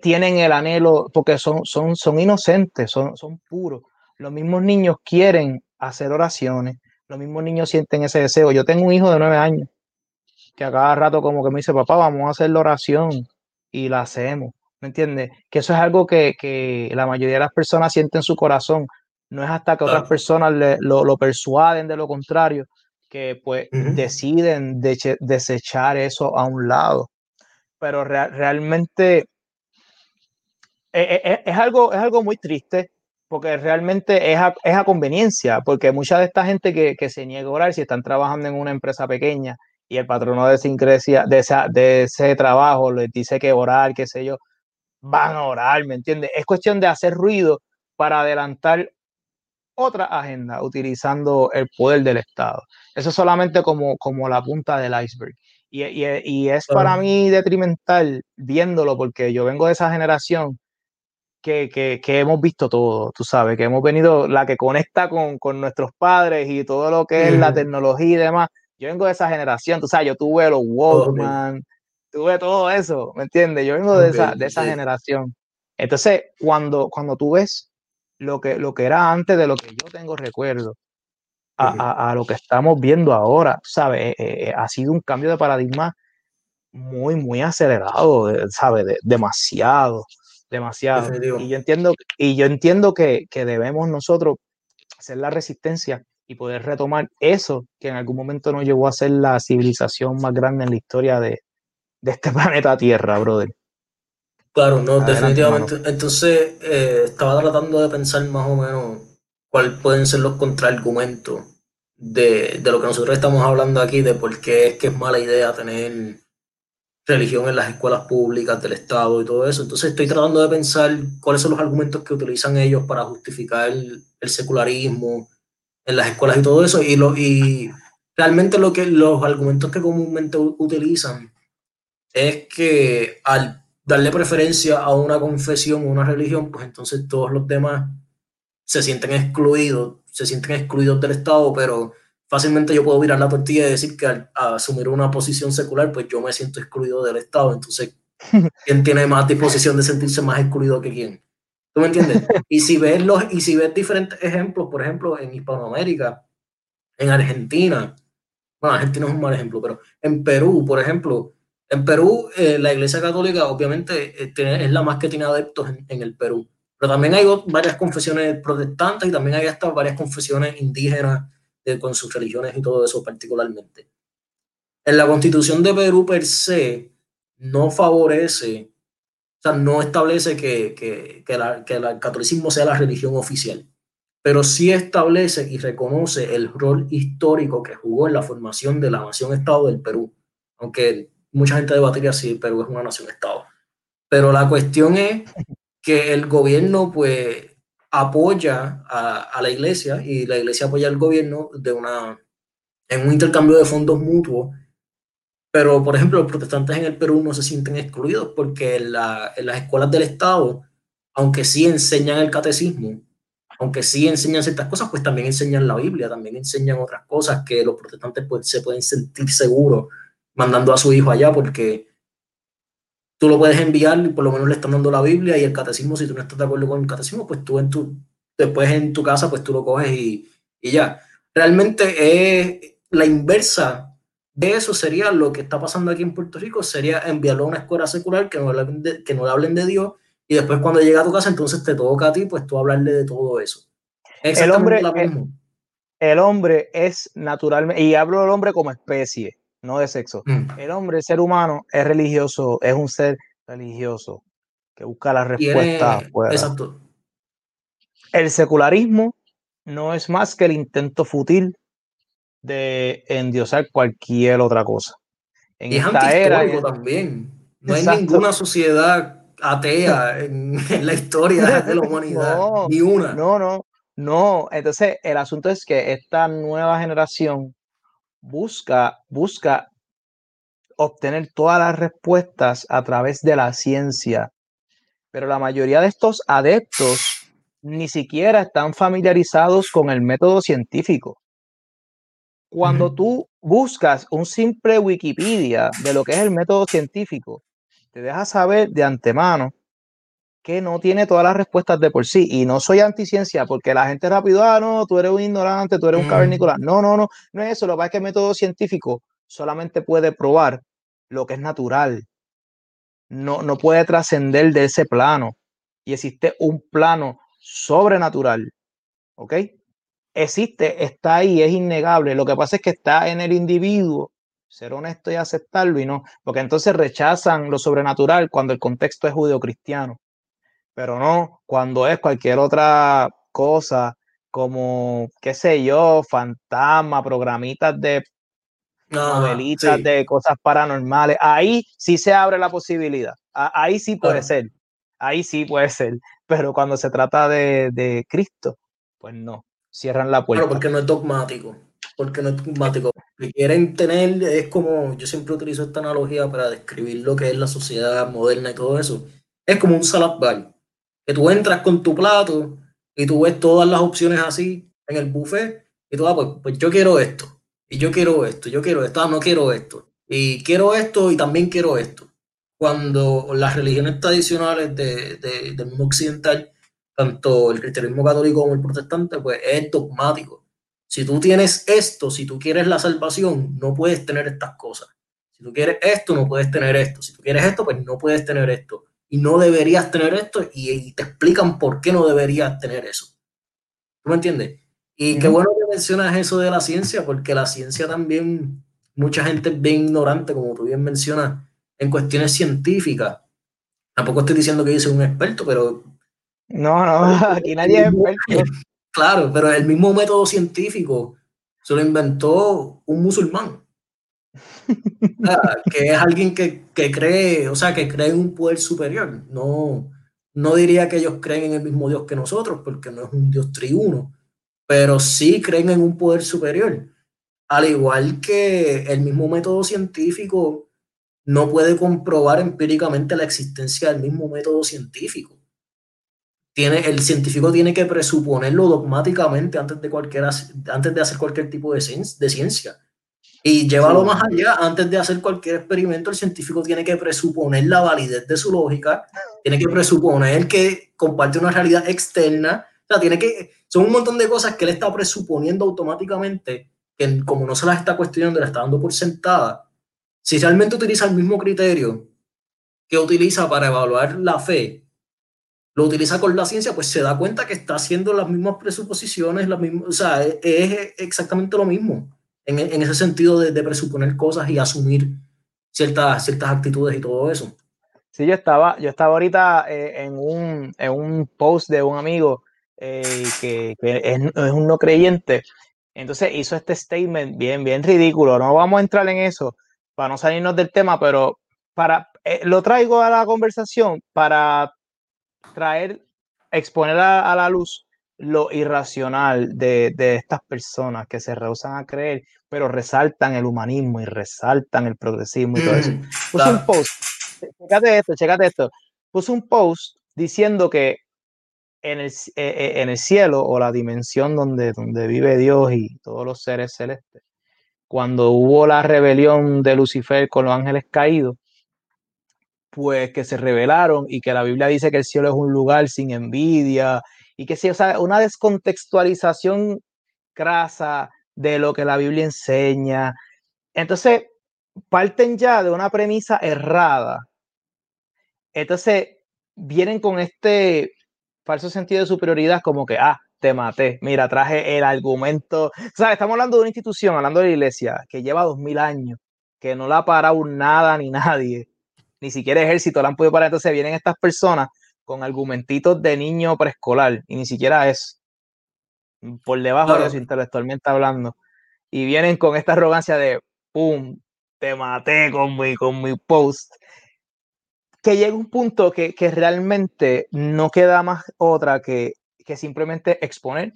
tienen el anhelo, porque son, son, son inocentes, son, son puros los mismos niños quieren hacer oraciones, los mismos niños sienten ese deseo. Yo tengo un hijo de nueve años que a cada rato como que me dice, papá, vamos a hacer la oración y la hacemos. ¿Me entiendes? Que eso es algo que, la mayoría de las personas sienten en su corazón. No es hasta que otras personas lo, persuaden de lo contrario que pues deciden desechar eso a un lado. Pero realmente e, e, e, es, algo, es algo muy triste porque realmente es a, es a, conveniencia, porque mucha de esta gente que, que, se niega a orar, si están trabajando en una empresa pequeña y el patrono de esa de, esa, de ese trabajo les dice que orar, qué sé yo, van a orar, ¿me entiendes? Es cuestión de hacer ruido para adelantar otra agenda utilizando el poder del Estado. Eso es solamente como, como la punta del iceberg. Y, y, es para mí detrimental viéndolo porque yo vengo de esa generación que, que, que, hemos visto todo, tú sabes, que hemos venido, la que conecta con, con nuestros padres y todo lo que es la [laughs] tecnología y demás. Yo vengo de esa generación, tú sabes, yo tuve los Walkman, tuve todo eso, ¿me entiendes? Yo vengo de esa, de esa generación. Entonces, cuando, cuando tú ves lo que, lo que era antes de lo que yo tengo recuerdo, a, a, lo que estamos viendo ahora, ¿sabes? Eh, eh, ha sido un cambio de paradigma muy, muy acelerado, ¿sabes? demasiado, demasiado. Y yo entiendo, y yo entiendo que, que debemos nosotros hacer la resistencia y poder retomar eso que en algún momento nos llevó a ser la civilización más grande en la historia de, de este [laughs] planeta Tierra, brother. Claro, no, definitivamente. Entonces, eh, estaba tratando de pensar más o menos cuáles pueden ser los contraargumentos de, de, lo que nosotros estamos hablando aquí, de por qué es que es mala idea tener religión en las escuelas públicas del Estado y todo eso. Entonces, estoy tratando de pensar cuáles son los argumentos que utilizan ellos para justificar el, secularismo en las escuelas y todo eso. Y, lo, y realmente lo que, los argumentos que comúnmente utilizan es que al darle preferencia a una confesión o una religión, pues entonces todos los demás se sienten excluidos, se sienten excluidos del Estado, pero fácilmente yo puedo mirar la tortilla y decir que al asumir una posición secular, pues yo me siento excluido del Estado. Entonces, [laughs] ¿quién tiene más disposición de sentirse más excluido que quién? ¿Tú me entiendes? [laughs] Y si ves, los, y si ves diferentes ejemplos, por ejemplo, en Hispanoamérica, en Argentina, bueno, Argentina es un mal ejemplo, pero en Perú, por ejemplo, en Perú, eh, la Iglesia Católica obviamente eh, es la más que tiene adeptos en, el Perú, pero también hay varias confesiones protestantes y también hay hasta varias confesiones indígenas con sus religiones y todo eso particularmente. En la constitución de Perú per se no favorece, o sea, no establece que, que, que, que el catolicismo sea la religión oficial, pero sí establece y reconoce el rol histórico que jugó en la formación de la nación-estado del Perú, aunque mucha gente debatiría si Perú es una nación-estado. Pero la cuestión es que el gobierno, pues, apoya a, la iglesia y la iglesia apoya al gobierno de una, en un intercambio de fondos mutuos. Pero, por ejemplo, los protestantes en el Perú no se sienten excluidos porque en, las escuelas del Estado, aunque sí enseñan el catecismo, aunque sí enseñan ciertas cosas, pues también enseñan la Biblia, también enseñan otras cosas que los protestantes pues, se pueden sentir seguros mandando a su hijo allá porque tú lo puedes enviar y por lo menos le están dando la Biblia y el catecismo, si tú no estás de acuerdo con el catecismo, pues tú en tu, después en tu casa, pues tú lo coges y, y ya. Realmente es la inversa de eso sería lo que está pasando aquí en Puerto Rico, sería enviarlo a una escuela secular que no, le, que no le hablen de Dios y después cuando llega a tu casa entonces te toca a ti pues tú hablarle de todo eso. El hombre, el, el hombre es naturalmente, y hablo del hombre como especie, no de sexo. Mm. El hombre, el ser humano, es religioso, es un ser religioso que busca la respuesta Exacto. El secularismo no es más que el intento fútil de endiosar cualquier otra cosa. En y esta era también. No hay ninguna sociedad atea en, la historia de la [laughs] humanidad. ni una. No, no, no. Entonces, el asunto es que esta nueva generación busca, busca obtener todas las respuestas a través de la ciencia. Pero la mayoría de estos adeptos ni siquiera están familiarizados con el método científico. Cuando tú buscas un simple Wikipedia de lo que es el método científico, te deja saber de antemano que no tiene todas las respuestas de por sí. Y no soy anticiencia porque la gente rápido, ah, no, tú eres un ignorante, tú eres un cavernícola. No, no, no, no es eso. Lo que pasa es que el método científico solamente puede probar lo que es natural. No, no puede trascender de ese plano. Y existe un plano sobrenatural. ¿Ok? Existe, está ahí, es innegable. Lo que pasa es que está en el individuo ser honesto y aceptarlo y no, porque entonces rechazan lo sobrenatural cuando el contexto es judeocristiano pero no cuando es cualquier otra cosa como, qué sé yo, fantasma, programitas de novelitas de cosas paranormales. Ahí sí se abre la posibilidad. Ahí sí puede ser. Ahí sí puede ser. Pero cuando se trata de, de, Cristo, pues no. cierran la puerta. Claro, porque no es dogmático. Porque no es dogmático. Lo que quieren tener es como, yo siempre utilizo esta analogía para describir lo que es la sociedad moderna y todo eso. Es como un salad bar. Que tú entras con tu plato y tú ves todas las opciones así en el buffet y tú, ah, pues, yo quiero esto, y yo quiero esto, yo quiero esto, ah, no quiero esto, y quiero esto y también quiero esto. Cuando las religiones tradicionales de, del mundo occidental tanto el cristianismo católico como el protestante, pues es dogmático. Si tú tienes esto, si tú quieres la salvación, no puedes tener estas cosas. Si tú quieres esto, no puedes tener esto. Si tú quieres esto, pues no puedes tener esto. Y no deberías tener esto y, te explican por qué no deberías tener eso. ¿Tú me entiendes? Y qué bueno que mencionas eso de la ciencia, porque la ciencia también, mucha gente es bien ignorante, como tú bien mencionas, en cuestiones científicas. Tampoco estoy diciendo que yo soy un experto, pero no, no, [laughs] aquí nadie es experto. [laughs] Claro, pero el mismo método científico se lo inventó un musulmán. Que es alguien que, cree, o sea, que cree en un poder superior. No, no diría que ellos creen en el mismo Dios que nosotros, porque no es un Dios triuno, pero sí creen en un poder superior. Al igual que el mismo método científico no puede comprobar empíricamente la existencia del mismo método científico el científico tiene que presuponerlo dogmáticamente antes de, antes de hacer cualquier tipo de, de ciencia. Y llévalo más allá, antes de hacer cualquier experimento, el científico tiene que presuponer la validez de su lógica, tiene que presuponer que comparte una realidad externa, o sea, tiene que, son un montón de cosas que él está presuponiendo automáticamente, que como no se las está cuestionando, le está dando por sentada. Si realmente utiliza el mismo criterio que utiliza para evaluar la fe, lo utiliza con la ciencia, pues se da cuenta que está haciendo las mismas presuposiciones, las mismas, o sea, es, exactamente lo mismo en, en ese sentido de, de, presuponer cosas y asumir ciertas, ciertas actitudes y todo eso. Sí, yo estaba, yo estaba ahorita eh, en, un, en, un, post de un amigo eh, que, que es, es, un no creyente, entonces hizo este statement bien, bien ridículo, no vamos a entrar en eso para no salirnos del tema, pero para, eh, lo traigo a la conversación para traer, exponer a, la luz lo irracional de, estas personas que se rehusan a creer, pero resaltan el humanismo y resaltan el progresismo y todo eso. Mm, Puse un post, chécate esto, chécate esto. Puse un post diciendo que en el, eh, eh, en el cielo o la dimensión donde, donde vive Dios y todos los seres celestes, cuando hubo la rebelión de Lucifer con los ángeles caídos, pues que se revelaron y que la Biblia dice que el cielo es un lugar sin envidia y que sí, o sea, una descontextualización crasa de lo que la Biblia enseña. Entonces, parten ya de una premisa errada. Entonces, vienen con este falso sentido de superioridad como que, ah, te maté. Mira, traje el argumento. O sea, estamos hablando de una institución, hablando de la iglesia, que lleva dos mil años, que no la ha parado nada ni nadie ni siquiera ejército la han podido parar. Entonces vienen estas personas con argumentitos de niño preescolar y ni siquiera es por debajo de eso intelectualmente hablando. Y vienen con esta arrogancia de, ¡pum! Te maté con mi, con mi post. Que llega un punto que, que realmente no queda más otra que, que simplemente exponer,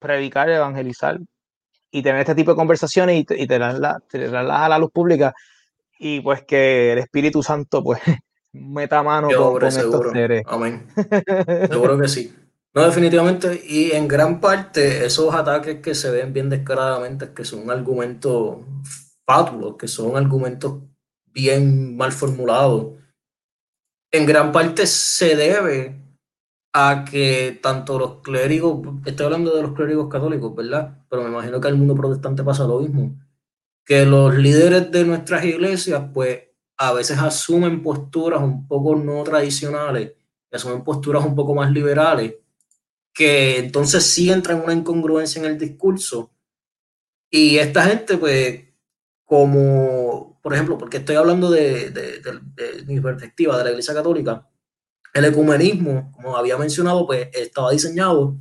predicar, evangelizar y tener este tipo de conversaciones y, y tenerlas a la luz pública y pues que el Espíritu Santo pues [laughs] meta mano con, estos seres. Amén. [laughs] Seguro que sí. No, definitivamente, y en gran parte esos ataques que se ven bien descaradamente, que son argumentos fátulos, que son argumentos bien mal formulados, en gran parte se debe a que tanto los clérigos, estoy hablando de los clérigos católicos, ¿verdad? Pero me imagino que al mundo protestante pasa lo mismo que los líderes de nuestras iglesias, pues a veces asumen posturas un poco no tradicionales, asumen posturas un poco más liberales, que entonces sí entran en una incongruencia en el discurso. Y esta gente, pues, como, por ejemplo, porque estoy hablando de, de mi perspectiva de la Iglesia Católica, el ecumenismo, como había mencionado, pues estaba diseñado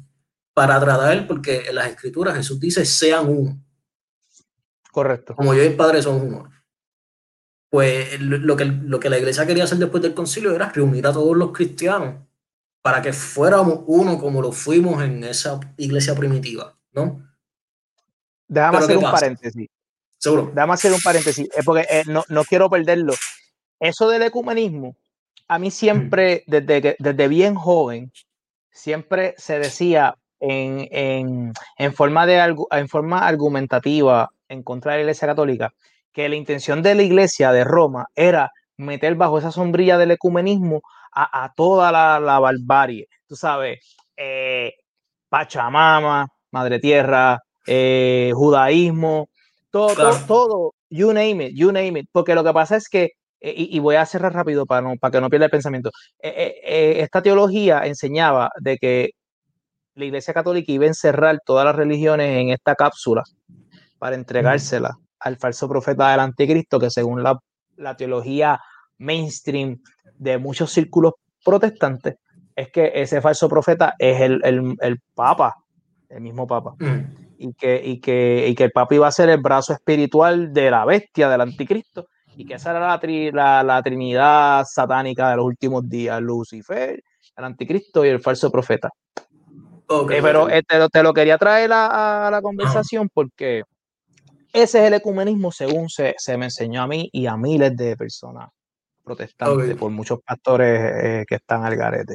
para tratar, porque en las escrituras Jesús dice, sean uno. Correcto. Como yo y el Padre son uno. Pues lo que, lo que la iglesia quería hacer después del concilio era reunir a todos los cristianos para que fuéramos uno como lo fuimos en esa iglesia primitiva, ¿no? Déjame hacer un paréntesis. Seguro. Déjame hacer un paréntesis, porque eh, no, no, quiero perderlo. Eso del ecumenismo, a mí siempre, desde, que, desde bien joven, siempre se decía en, en, en, forma de, en forma argumentativa en contra de la Iglesia Católica que la intención de la Iglesia de Roma era meter bajo esa sombrilla del ecumenismo a, a toda la, la, barbarie. Tú sabes, eh, Pachamama, Madre Tierra, eh, judaísmo, todo, todo, todo, you name it, you name it. Porque lo que pasa es que, eh, y, y, voy a cerrar rápido para, no, para que no pierda el pensamiento, esta teología enseñaba de que la Iglesia Católica iba a encerrar todas las religiones en esta cápsula para entregársela al falso profeta del anticristo, que según la, la teología mainstream de muchos círculos protestantes, es que ese falso profeta es el, el, el Papa, el mismo Papa. Mm. Y, que, y, que, y que el Papa iba a ser el brazo espiritual de la bestia, del anticristo, y que esa era la, tri, la, la trinidad satánica de los últimos días, Lucifer, el anticristo y el falso profeta. Okay, eh, pero okay. te, te, lo quería traer a, a la conversación porque ese es el ecumenismo según se, se, me enseñó a mí y a miles de personas protestantes okay. por muchos pastores eh, que están al garete.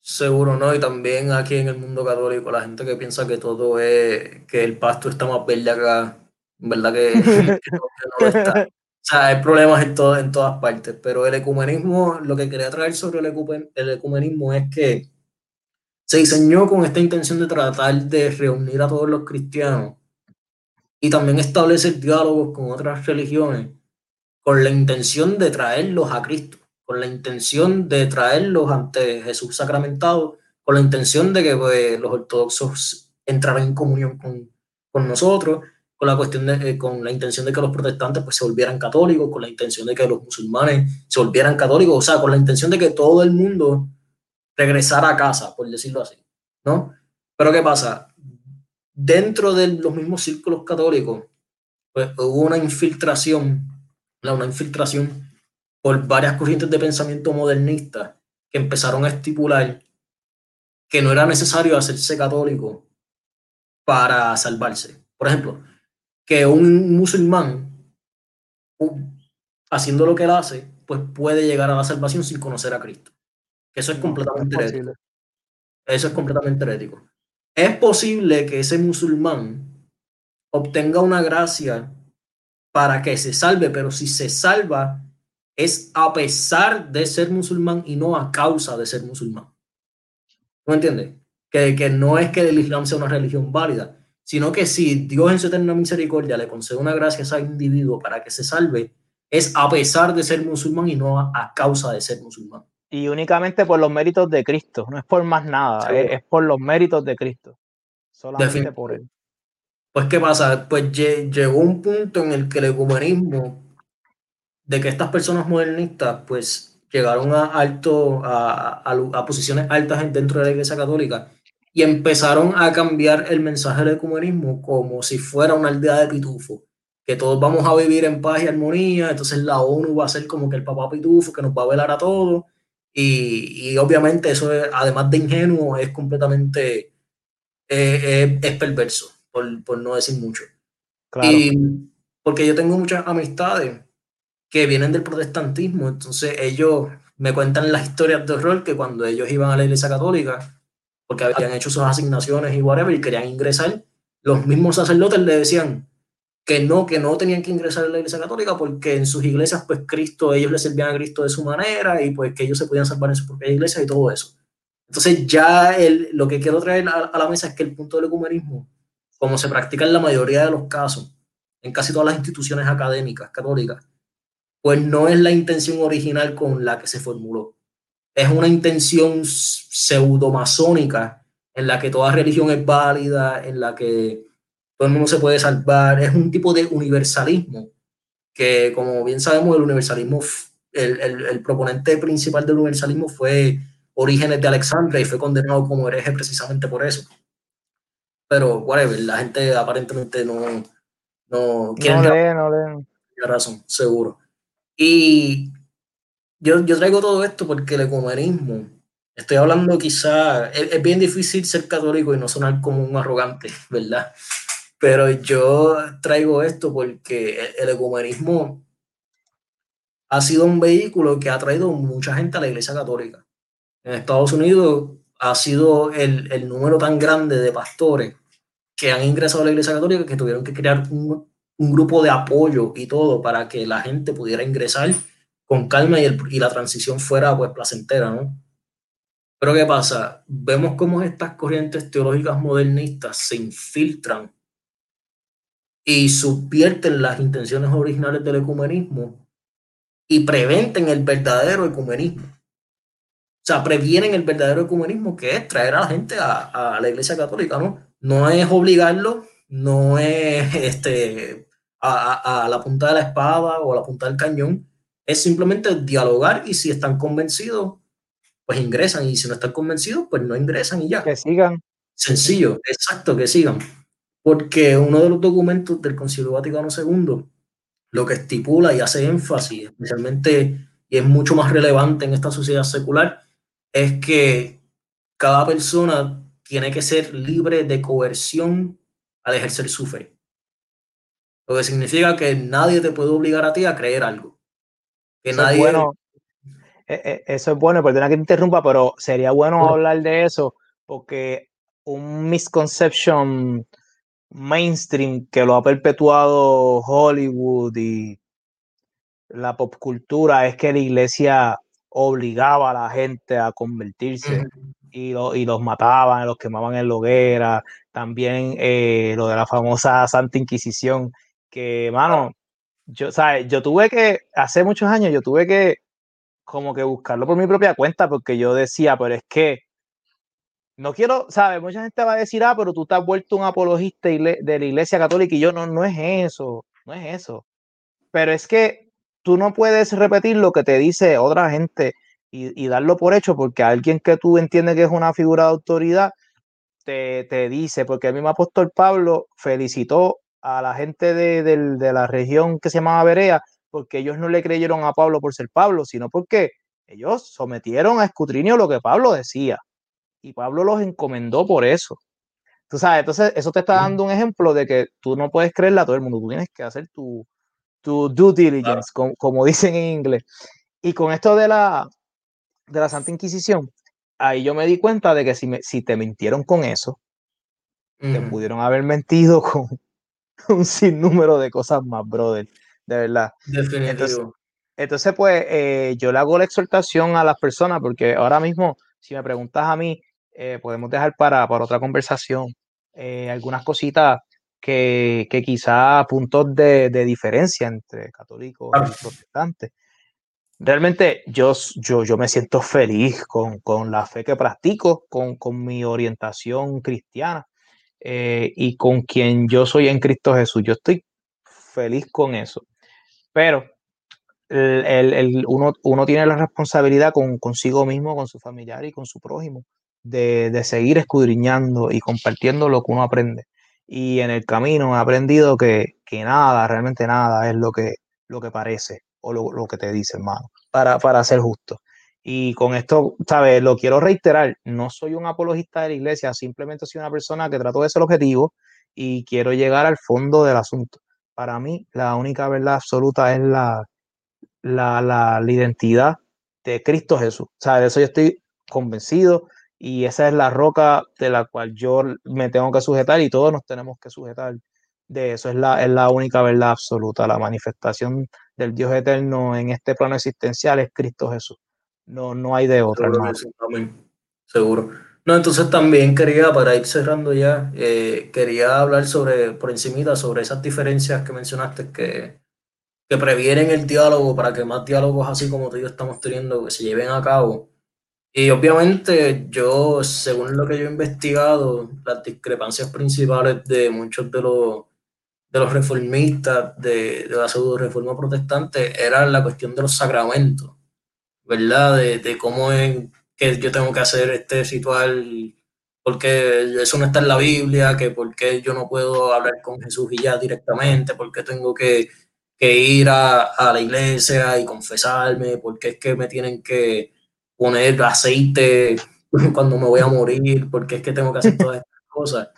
Seguro, ¿no? Y también aquí en el mundo católico, la gente que piensa que todo es, que el pasto está más verde acá, en verdad que, [laughs] que, no, que no está. [laughs] O sea, hay problemas en, todo, en todas partes, pero el ecumenismo, lo que quería traer sobre el, ecumen, el ecumenismo es que se diseñó con esta intención de tratar de reunir a todos los cristianos y también establecer diálogos con otras religiones con la intención de traerlos a Cristo, con la intención de traerlos ante Jesús sacramentado, con la intención de que pues, los ortodoxos entraran en comunión con, con nosotros, con la cuestión de, eh, con la intención de que los protestantes pues, se volvieran católicos, con la intención de que los musulmanes se volvieran católicos, o sea, con la intención de que todo el mundo regresara a casa, por decirlo así, ¿no? Pero ¿qué pasa? Dentro de los mismos círculos católicos, pues hubo una infiltración, una infiltración por varias corrientes de pensamiento modernista que empezaron a estipular que no era necesario hacerse católico para salvarse. Por ejemplo, que un musulmán, haciendo lo que él hace, pues puede llegar a la salvación sin conocer a Cristo. Eso es completamente no, herético. Eso es completamente herético. Es posible que ese musulmán obtenga una gracia para que se salve, pero si se salva es a pesar de ser musulmán y no a causa de ser musulmán. ¿No entiendes? Que, no es que el Islam sea una religión válida, sino que si Dios en su eterna misericordia le concede una gracia a ese individuo para que se salve, es a pesar de ser musulmán y no a causa de ser musulmán y únicamente por los méritos de Cristo, no es por más nada, es, es, por los méritos de Cristo, solamente por él. Pues, ¿qué pasa? Pues llegó un punto en el que el ecumenismo, de que estas personas modernistas, pues llegaron a, alto, a, a, a posiciones altas dentro de la Iglesia Católica y empezaron a cambiar el mensaje del ecumenismo como si fuera una aldea de pitufo, que todos vamos a vivir en paz y armonía, entonces la ONU va a ser como que el papá pitufo que nos va a velar a todos y, y obviamente eso, es, además de ingenuo, es completamente eh, es perverso, por, por, no decir mucho. Claro. Y porque yo tengo muchas amistades que vienen del protestantismo, entonces ellos me cuentan las historias de horror que cuando ellos iban a la iglesia católica, porque habían hecho sus asignaciones y whatever, y querían ingresar, los mismos sacerdotes le decían, que no, que no tenían que ingresar a la iglesia católica porque en sus iglesias, pues Cristo, ellos le servían a Cristo de su manera y pues que ellos se podían salvar en su propia iglesia y todo eso. Entonces ya el, lo que quiero traer a, a, la mesa es que el punto del ecumenismo, como se practica en la mayoría de los casos, en casi todas las instituciones académicas católicas, pues no es la intención original con la que se formuló. Es una intención pseudo-masónica en la que toda religión es válida, en la que todo el mundo se puede salvar, es un tipo de universalismo que como bien sabemos el universalismo, el, el, el proponente principal del universalismo fue Orígenes de Alexandria y fue condenado como hereje precisamente por eso. Pero, whatever, la gente aparentemente no, no. No lee, no lee. Tiene razón, seguro. Y yo, yo traigo todo esto porque el ecumenismo Estoy hablando quizá, es, bien difícil ser católico y no sonar como un arrogante, ¿verdad? Pero yo traigo esto porque el, ecumenismo ha sido un vehículo que ha traído mucha gente a la Iglesia Católica. En Estados Unidos ha sido el, el número tan grande de pastores que han ingresado a la Iglesia Católica que tuvieron que crear un, un grupo de apoyo y todo para que la gente pudiera ingresar con calma y, el, y la transición fuera pues placentera, ¿no? Pero ¿qué pasa? Vemos cómo estas corrientes teológicas modernistas se infiltran y subvierten las intenciones originales del ecumenismo y preventen el verdadero ecumenismo. O sea, previenen el verdadero ecumenismo que es traer a la gente a, a la Iglesia Católica, ¿no? No es obligarlo, no es [laughs] este, a, a, la punta de la espada o a la punta del cañón, es simplemente dialogar y si están convencidos, pues ingresan y si no están convencidos, pues no ingresan y ya. Que sigan. Sencillo, exacto, que sigan. Porque uno de los documentos del Concilio Vaticano II lo que estipula y hace énfasis, especialmente, y es mucho más relevante en esta sociedad secular, es que cada persona tiene que ser libre de coerción al ejercer su fe. Lo que significa que nadie te puede obligar a ti a creer algo. Que nadie, bueno. E, e, eso es bueno, perdona que te interrumpa, pero sería bueno hablar de eso porque un misconception mainstream que lo ha perpetuado Hollywood y la popcultura es que la iglesia obligaba a la gente a convertirse y, y, los mataban, los quemaban en la hoguera. También eh, lo de la famosa Santa Inquisición, que, mano, yo, ¿sabes? yo tuve que, hace muchos años, yo tuve que como que buscarlo por mi propia cuenta, porque yo decía, pero es que no quiero, ¿sabes? Mucha gente va a decir, ah, pero tú te has vuelto un apologista de la Iglesia Católica y yo no, no es eso, no es eso. Pero es que tú no puedes repetir lo que te dice otra gente y, darlo por hecho, porque alguien que tú entiendes que es una figura de autoridad te, te dice, porque el mismo apóstol Pablo felicitó a la gente de, de, de la región que se llamaba Berea porque ellos no le creyeron a Pablo por ser Pablo, sino porque ellos sometieron a escrutinio lo que Pablo decía. Y Pablo los encomendó por eso. Tú sabes, entonces eso te está dando un ejemplo de que tú no puedes creerle a todo el mundo, tú tienes que hacer tu, tu due diligence, como, [laughs] dicen en inglés. Y con esto de la, de la Santa Inquisición, ahí yo me di cuenta de que si, me, si te mintieron con eso, te pudieron haber mentido [laughs] con un sinnúmero de cosas más, brother de verdad. Entonces, pues eh, yo le hago la exhortación a las personas porque ahora mismo, si me preguntas a mí, eh, podemos dejar para, para otra conversación eh, algunas cositas que, que quizá puntos de, de, diferencia entre católicos y protestantes. Realmente yo, yo, yo me siento feliz con, con la fe que practico, con, con mi orientación cristiana y con quien yo soy en Cristo Jesús. Yo estoy feliz con eso. Pero el, el, uno, uno, tiene la responsabilidad con consigo mismo, con su familiar y con su prójimo, de, de, seguir escudriñando y compartiendo lo que uno aprende. Y en el camino he aprendido que, que nada, realmente nada es lo que, lo que parece o lo, lo, que te dice, hermano, para, para ser justo. Y con esto, ¿sabes? Lo quiero reiterar, no soy un apologista de la iglesia, simplemente soy una persona que trato de ser objetivo y quiero llegar al fondo del asunto para mí la única verdad absoluta es la, la, la, identidad de Cristo Jesús. O de eso yo estoy convencido y esa es la roca de la cual yo me tengo que sujetar y todos nos tenemos que sujetar de eso. Es la, es la única verdad absoluta. La manifestación del Dios eterno en este plano existencial es Cristo Jesús. No, no hay de otra. Seguro. Seguro. No, entonces también quería, para ir cerrando ya, eh, quería hablar sobre, por encimita, sobre esas diferencias que mencionaste que, que previenen el diálogo para que más diálogos así como tú y yo estamos teniendo que se lleven a cabo. Y obviamente yo, según lo que yo he investigado, las discrepancias principales de muchos de los, de los reformistas de, de la pseudo reforma protestante era la cuestión de los sacramentos, ¿verdad? De, de cómo en que yo tengo que hacer este ritual porque eso no está en la Biblia, que porque yo no puedo hablar con Jesús y ya directamente, porque tengo que, que ir a, a, la iglesia y confesarme, porque es que me tienen que, poner aceite [laughs] cuando me voy a morir, porque es que tengo que hacer todas estas cosas.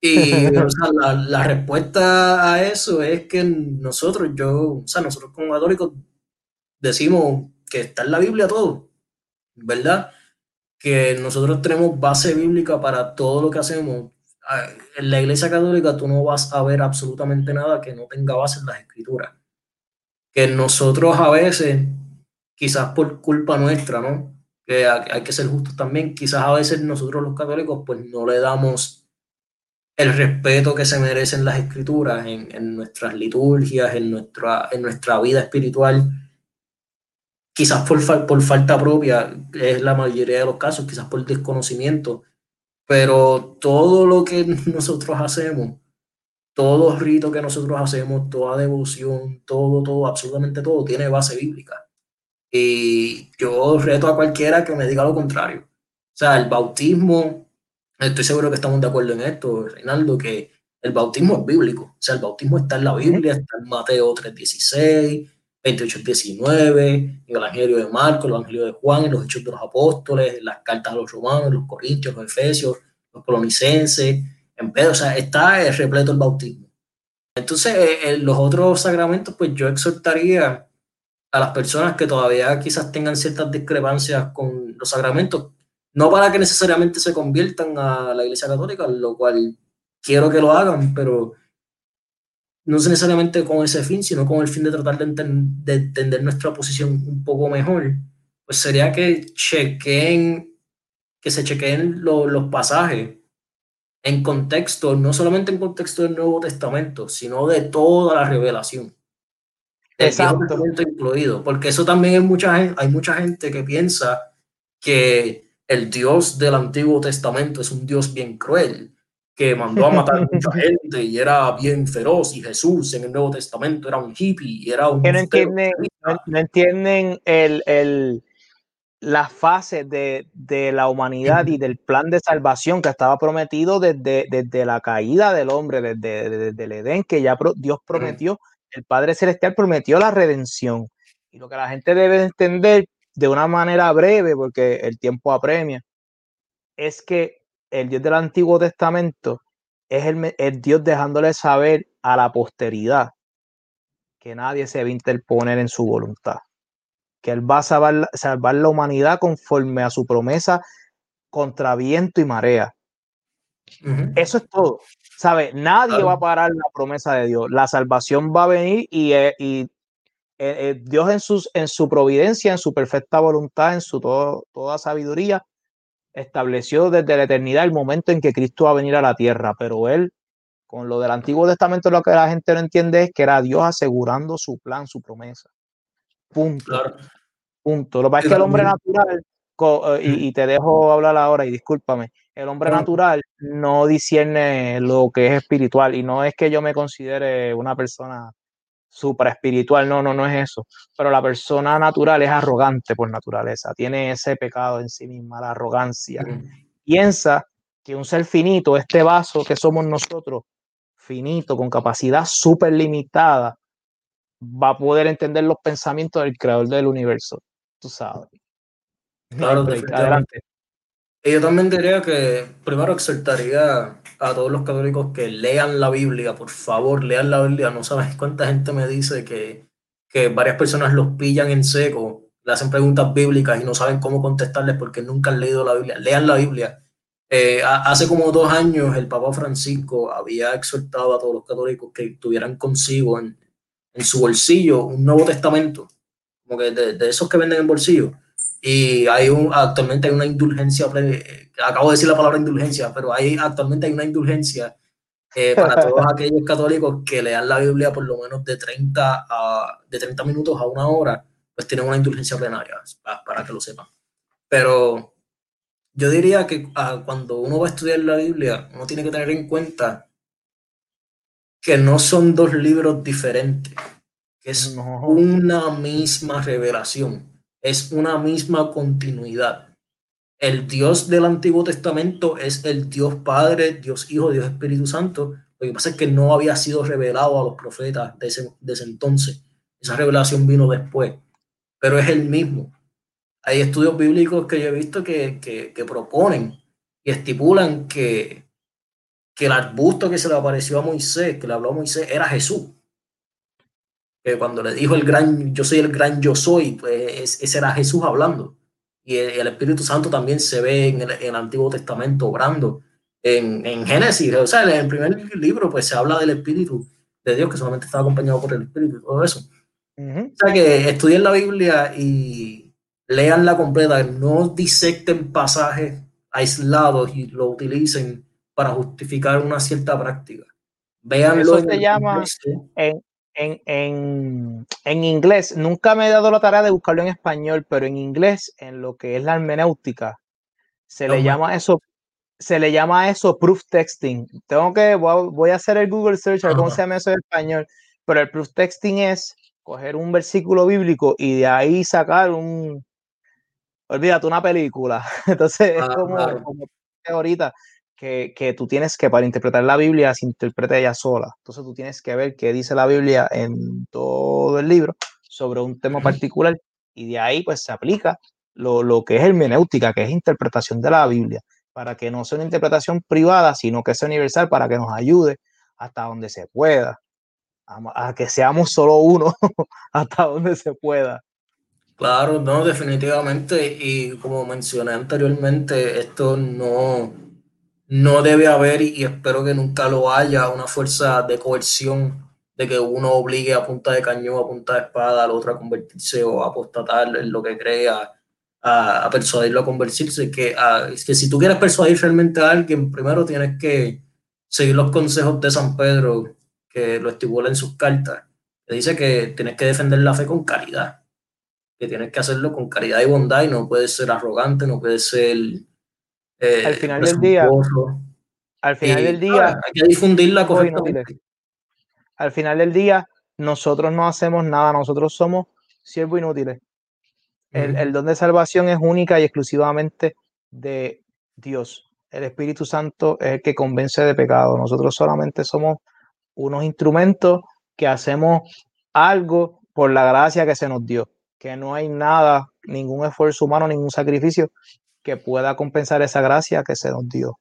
Y la, la, respuesta a eso es que nosotros, yo, o sea, nosotros como católicos decimos que está en la Biblia todo, ¿verdad? Que nosotros tenemos base bíblica para todo lo que hacemos. Ah, en la iglesia católica tú no vas a ver absolutamente nada que no tenga base en las escrituras. Que nosotros a veces, quizás por culpa nuestra, ¿no? Que hay que ser justos también, quizás a veces nosotros los católicos pues no le damos el respeto que se merecen las escrituras en, nuestras liturgias, en nuestra, en nuestra vida espiritual, quizás por, por falta propia, es la mayoría de los casos, quizás por desconocimiento, pero todo lo que [laughs] nosotros hacemos, todo rito que nosotros hacemos, toda devoción, todo, todo, absolutamente todo, tiene base bíblica. Y yo reto a cualquiera que me diga lo contrario. O sea, el bautismo Estoy seguro que estamos de acuerdo en esto, Reinaldo, que el bautismo es bíblico. O sea, el bautismo está en la Biblia, está en Mateo 3.16, 28.19, en el Evangelio de Marcos, el Evangelio de Juan, en los Hechos de los Apóstoles, las cartas a los romanos, los corintios, los efesios, los colonicenses, en Pedro, o sea, está repleto el bautismo. Entonces, en los otros sacramentos, pues yo exhortaría a las personas que todavía quizás tengan ciertas discrepancias con los sacramentos, no para que necesariamente se conviertan a la Iglesia Católica, lo cual quiero que lo hagan, pero no necesariamente con ese fin, sino con el fin de tratar de, entender nuestra posición un poco mejor, pues sería que chequen, que se chequeen los pasajes en contexto, no solamente en contexto del Nuevo Testamento, sino de toda la revelación. Exacto. incluido, porque eso también es mucha hay mucha gente que piensa que el Dios del Antiguo Testamento es un Dios bien cruel, que mandó a matar a mucha [laughs] gente y era bien feroz, y Jesús en el Nuevo Testamento era un hippie y era un... Que no, entienden, no, entienden el, el, la fase de, de, la humanidad y del plan de salvación que estaba prometido desde, desde la caída del hombre, desde, desde, el Edén, que ya Dios prometió, el Padre Celestial prometió la redención. Y lo que la gente debe entender de una manera breve, porque el tiempo apremia, es que el Dios del Antiguo Testamento es el, Dios dejándole saber a la posteridad que nadie se va a interponer en su voluntad, que Él va a salvar, salvar la humanidad conforme a su promesa contra viento y marea. Eso es todo. ¿Sabe? Nadie va a parar la promesa de Dios. La salvación va a venir y, eh, y eh, eh, Dios en, sus, en su providencia, en su perfecta voluntad, en su toda sabiduría, estableció desde la eternidad el momento en que Cristo va a venir a la tierra, pero él, con lo del Antiguo Testamento, lo que la gente no entiende es que era Dios asegurando su plan, su promesa. Punto. Punto. Lo que pasa es que el hombre natural, y, y, te dejo hablar ahora y discúlpame, el hombre natural no discierne lo que es espiritual y no es que yo me considere una persona super espiritual, no, no, no es eso. Pero la persona natural es arrogante por naturaleza, tiene ese pecado en sí misma, la arrogancia. Piensa que un ser finito, este vaso que somos nosotros, finito, con capacidad súper limitada, va a poder entender los pensamientos del creador del universo. Tú sabes. Claro, adelante. Y yo también diría que primero exhortaría a todos los católicos que lean la Biblia, por favor, lean la Biblia. No sabes cuánta gente me dice que, que varias personas los pillan en seco, le hacen preguntas bíblicas y no saben cómo contestarles porque nunca han leído la Biblia. Lean la Biblia. Eh, hace como dos años el Papa Francisco había exhortado a todos los católicos que tuvieran consigo en, en su bolsillo un Nuevo Testamento, como que de, de esos que venden en bolsillo y hay un, actualmente hay una indulgencia, acabo de decir la palabra indulgencia, pero hay, actualmente hay una indulgencia eh, para [laughs] todos aquellos católicos que lean la Biblia por lo menos de 30, a, de 30 minutos a una hora, pues tienen una indulgencia plenaria, para, que lo sepan. Pero yo diría que ah, cuando uno va a estudiar la Biblia, uno tiene que tener en cuenta que no son dos libros diferentes, que es una misma revelación es una misma continuidad. El Dios del Antiguo Testamento es el Dios Padre, Dios Hijo, Dios Espíritu Santo. Lo que pasa es que no había sido revelado a los profetas de ese, entonces. Esa revelación vino después, pero es el mismo. hay estudios bíblicos que yo he visto que, que, que proponen y estipulan que, que el arbusto que se le apareció a Moisés, que le habló a Moisés, era Jesús. Que cuando le dijo el gran, yo soy el gran yo soy, pues ese era Jesús hablando. Y el, Espíritu Santo también se ve en el, en el Antiguo Testamento obrando. En, en, Génesis, o sea, en el primer libro, pues se habla del Espíritu de Dios, que solamente estaba acompañado por el Espíritu y todo eso. O sea, que estudien la Biblia y leanla completa, no disecten pasajes aislados y lo utilicen para justificar una cierta práctica. Veanlo. Eso se llama en, en, en, en, inglés. Nunca me he dado la tarea de buscarlo en español, pero en inglés, en lo que es la hermenéutica, se le llama eso. Se le llama eso proof texting. Tengo que, voy a, hacer el Google search a ver cómo se llama eso en español. Pero el proof texting es coger un versículo bíblico y de ahí sacar un, olvídate, una película. [laughs] Entonces es ah, como, como ahorita, que, que, tú tienes que, para interpretar la Biblia, se interpreta ella sola. Entonces tú tienes que ver qué dice la Biblia en todo el libro sobre un tema particular y de ahí pues se aplica lo, lo que es hermenéutica, que es interpretación de la Biblia, para que no sea una interpretación privada, sino que sea universal, para que nos ayude hasta donde se pueda, a, a que seamos solo uno, [laughs] hasta donde se pueda. Claro, no, definitivamente. Y como mencioné anteriormente, esto no, no debe haber, y espero que nunca lo haya, una fuerza de coerción de que uno obligue a punta de cañón, a punta de espada al otro a convertirse o a apostatar en lo que crea, a, persuadirlo a convertirse. Que, es que si tú quieres persuadir realmente a alguien, primero tienes que seguir los consejos de San Pedro, que lo estipula en sus cartas. Que dice que tienes que defender la fe con caridad que tienes que hacerlo con caridad y bondad y no puedes ser arrogante, no puedes ser... Eh, al final del día... Al final del día... hay que difundirla correctamente. Al final del día, nosotros no hacemos nada, nosotros somos siervos inútiles. El, el, don de salvación es única y exclusivamente de Dios. El Espíritu Santo es el que convence de pecado. Nosotros solamente somos unos instrumentos que hacemos algo por la gracia que se nos dio que no hay nada, ningún esfuerzo humano, ningún sacrificio que pueda compensar esa gracia que se nos dio.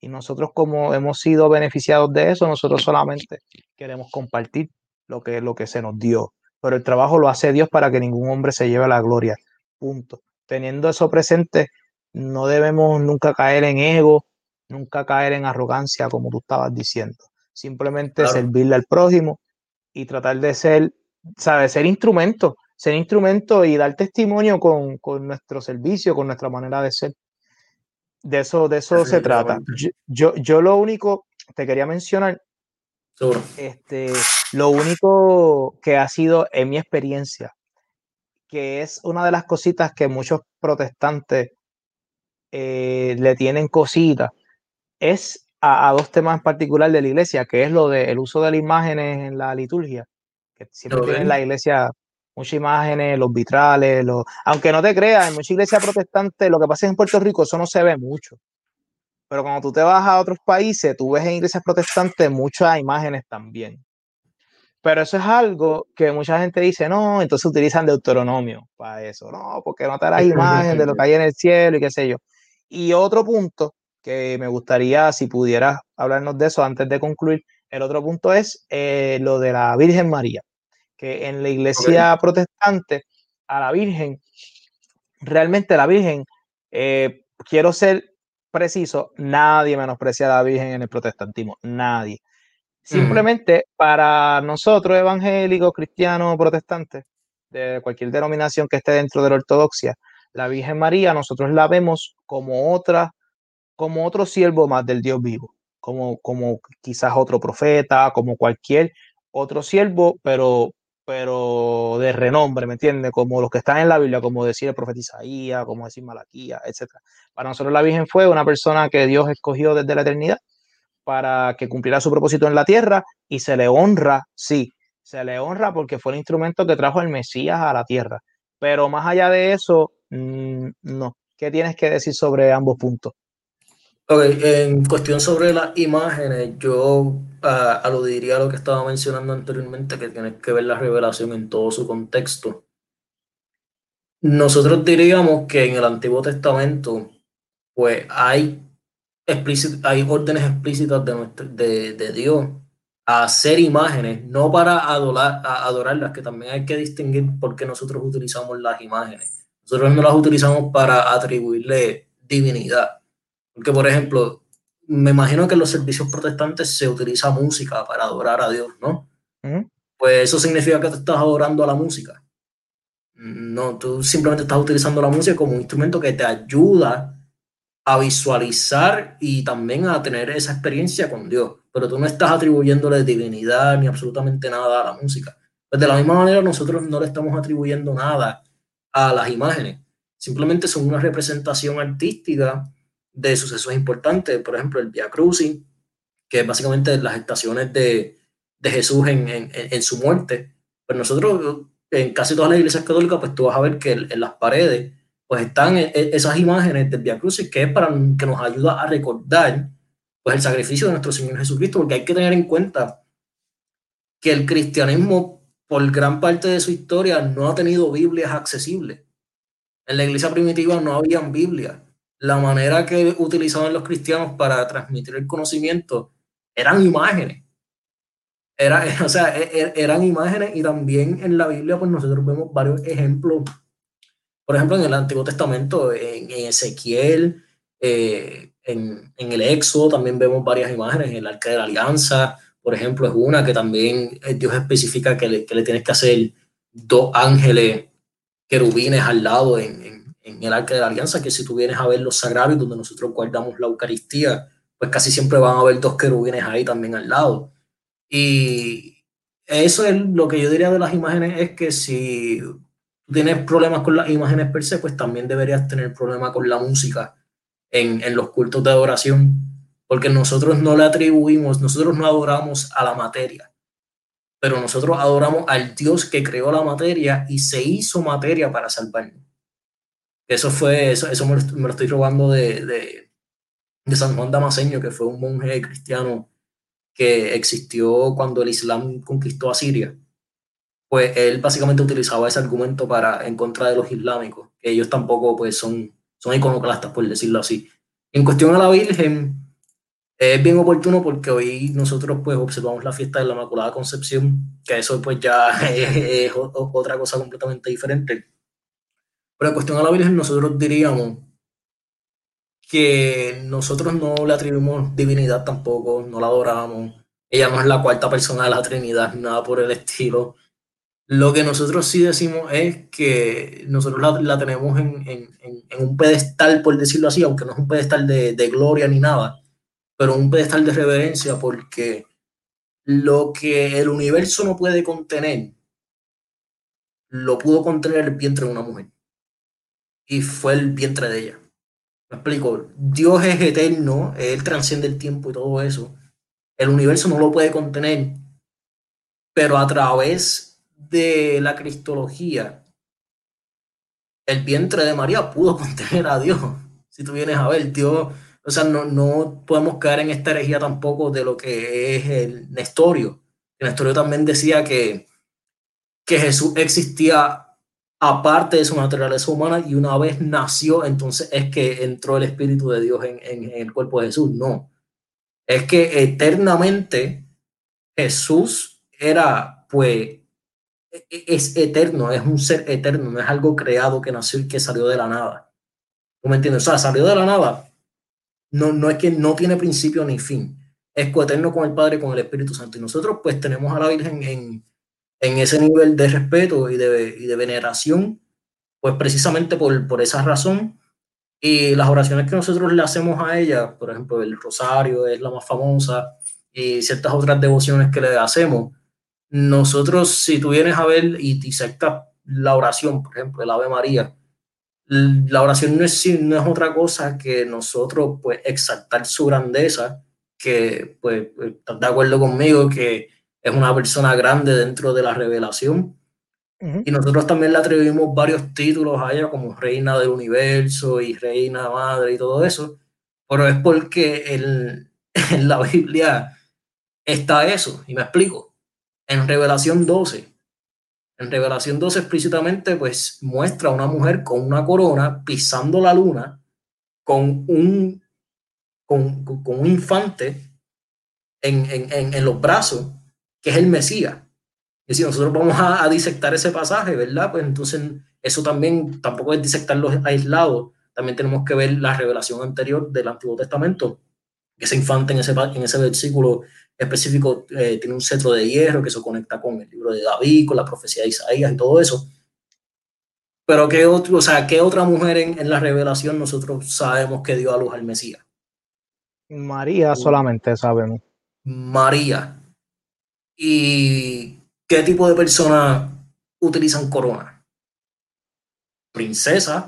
Y nosotros como hemos sido beneficiados de eso, nosotros solamente queremos compartir lo que, lo que se nos dio. Pero el trabajo lo hace Dios para que ningún hombre se lleve la gloria. Punto. Teniendo eso presente, no debemos nunca caer en ego, nunca caer en arrogancia, como tú estabas diciendo. Simplemente servirle al prójimo y tratar de ser, ¿sabes? Ser instrumento ser instrumento y dar testimonio con, con, nuestro servicio, con nuestra manera de ser. De eso, de eso se trata. Yo, yo, lo único, te quería mencionar, este, lo único que ha sido en mi experiencia, que es una de las cositas que muchos protestantes eh, le tienen cositas, es a, dos temas en particular de la iglesia, que es lo del uso de las imágenes en la liturgia, que siempre tienen la iglesia muchas imágenes, los vitrales, los... aunque no te creas, en muchas iglesias protestantes, lo que pasa es en Puerto Rico, eso no se ve mucho. Pero cuando tú te vas a otros países, tú ves en iglesias protestantes muchas imágenes también. Pero eso es algo que mucha gente dice, no, entonces utilizan Deuteronomio para eso. No, porque no te las [laughs] imágenes de lo que hay en el cielo y qué sé yo. Y otro punto que me gustaría, si pudieras hablarnos de eso antes de concluir, el otro punto es eh, lo de la Virgen María que en la iglesia protestante a la Virgen, realmente la Virgen, eh, quiero ser preciso, nadie menosprecia a la Virgen en el protestantismo, nadie. Simplemente para nosotros, evangélicos, cristianos, protestantes, de cualquier denominación que esté dentro de la ortodoxia, la Virgen María, nosotros la vemos como otra, como otro siervo más del Dios vivo, como, como quizás otro profeta, como cualquier otro siervo, pero pero de renombre, ¿me entiendes? Como los que están en la Biblia, como decir el profeta Isaías, como decir Malaquía, etc. Para nosotros la Virgen fue una persona que Dios escogió desde la eternidad para que cumpliera su propósito en la tierra y se le honra, sí, se le honra porque fue el instrumento que trajo el Mesías a la tierra. Pero más allá de eso, mm, no. ¿Qué tienes que decir sobre ambos puntos? Ok, en cuestión sobre las imágenes, yo uh, aludiría a lo que estaba mencionando anteriormente, que tienes que ver la revelación en todo su contexto. nosotros diríamos que en el Antiguo Testamento, pues hay, hay órdenes explícitas de, de, Dios a hacer imágenes, no para adorar, a adorarlas, que también hay que distinguir por qué nosotros utilizamos las imágenes. Nosotros no las utilizamos para atribuirle divinidad. Porque, por ejemplo, me imagino que en los servicios protestantes se utiliza música para adorar a Dios, ¿no? Pues eso significa que tú estás adorando a la música. No, tú simplemente estás utilizando la música como un instrumento que te ayuda a visualizar y también a tener esa experiencia con Dios, pero tú no estás atribuyéndole divinidad ni absolutamente nada a la música. Pues de la misma manera nosotros no le estamos atribuyendo nada a las imágenes, simplemente son una representación artística de sucesos importantes, por ejemplo el Via Crucis, que es básicamente las estaciones de, de Jesús en, en, su muerte. Pues nosotros en casi todas las iglesias católicas, pues tú vas a ver que en, las paredes, pues están e, e, esas imágenes del Via Crucis, que es para que nos ayuda a recordar, pues el sacrificio de nuestro Señor Jesucristo, porque hay que tener en cuenta que el cristianismo, por gran parte de su historia, no ha tenido Biblias accesibles. En la iglesia primitiva no habían Biblias. La manera que utilizaban los cristianos para transmitir el conocimiento eran imágenes. Era, [laughs] o sea, e, e, eran imágenes y también en la Biblia pues nosotros vemos varios ejemplos. Por ejemplo, en el Antiguo Testamento, en, Ezequiel, eh, en, en, el Éxodo también vemos varias imágenes. En el Arca de la Alianza, por ejemplo, es una que también eh, Dios especifica que le, que le tienes que hacer dos ángeles querubines al lado en, el Arca de la Alianza, que si tú vienes a ver los sagrados donde nosotros guardamos la Eucaristía, pues casi siempre van a haber dos querubines ahí también al lado. Y eso es lo que yo diría de las imágenes, es que si tienes problemas con las imágenes per se, pues también deberías tener problemas con la música en, en los cultos de adoración, porque nosotros no le atribuimos, nosotros no adoramos a la materia, pero nosotros adoramos al Dios que creó la materia y se hizo materia para salvarnos. Eso fue, eso, eso me, lo, estoy robando de, de, de San Juan Damaseño, que fue un monje cristiano que existió cuando el Islam conquistó a Siria, pues él básicamente utilizaba ese argumento para en contra de los islámicos, que ellos tampoco pues son, son iconoclastas, por decirlo así. En cuestión a la Virgen, es bien oportuno porque hoy nosotros pues observamos la fiesta de la Inmaculada Concepción, que eso pues ya [laughs] es, otra cosa completamente diferente. Pero en cuestión a la Virgen nosotros diríamos que nosotros no le atribuimos divinidad tampoco, no la adoramos. Ella no es la cuarta persona de la Trinidad, nada por el estilo. Lo que nosotros sí decimos es que nosotros la, la tenemos en, en, en, un pedestal, por decirlo así, aunque no es un pedestal de, de gloria ni nada, pero un pedestal de reverencia porque lo que el universo no puede contener, lo pudo contener el vientre de una mujer. Y fue el vientre de ella. Me explico, Dios es eterno, Él transciende el tiempo y todo eso. El universo no lo puede contener, pero a través de la cristología, el vientre de María pudo [laughs] contener a Dios. Si tú vienes a ver, Dios, o sea, no, no podemos caer en esta herejía tampoco de lo que es el Nestorio. El Nestorio también decía que, que Jesús existía aparte de su naturaleza humana y una vez nació, entonces es que entró el Espíritu de Dios en, el cuerpo de Jesús. No, es que eternamente Jesús era, pues, e, e, es eterno, es un ser eterno, no es algo creado que nació y que salió de la nada. ¿Tú me entiendes? O sea, salió de la nada. No, no es que no tiene principio ni fin. Es coeterno con el Padre, con el Espíritu Santo. Y nosotros, pues, tenemos a la Virgen en, en ese nivel de respeto y de, y de veneración, pues precisamente por, por, esa razón. Y las oraciones que nosotros le hacemos a ella, por ejemplo, el rosario es la más famosa y ciertas otras devociones que le hacemos, nosotros si tú vienes a ver y te la oración, por ejemplo, el Ave María, la oración no es, no es otra cosa que nosotros pues exaltar su grandeza, que pues estás de acuerdo conmigo que es una persona grande dentro de la revelación. Y nosotros también le atribuimos varios títulos a ella, como Reina del Universo y Reina Madre y todo eso, pero es porque en, [laughs] en la Biblia está eso, y me explico. En Revelación 12, En Revelación 2 explícitamente pues muestra a una mujer con una corona pisando la luna con un, con, un infante en, en, en, los brazos, que es el Mesías. Y si nosotros vamos a, a, disectar ese pasaje, ¿verdad? Pues entonces eso también tampoco es disectarlo aislado, también tenemos que ver la revelación anterior del Antiguo Testamento. Ese infante en ese, en ese versículo específico eh, tiene un cetro de hierro que se conecta con el libro de David, con la profecía de Isaías y todo eso. Pero ¿qué, otro, o sea, ¿qué otra mujer en, en la revelación nosotros sabemos que dio a luz al Mesías? María solamente sabemos. María. ¿Y qué tipo de personas utilizan corona? Princesa,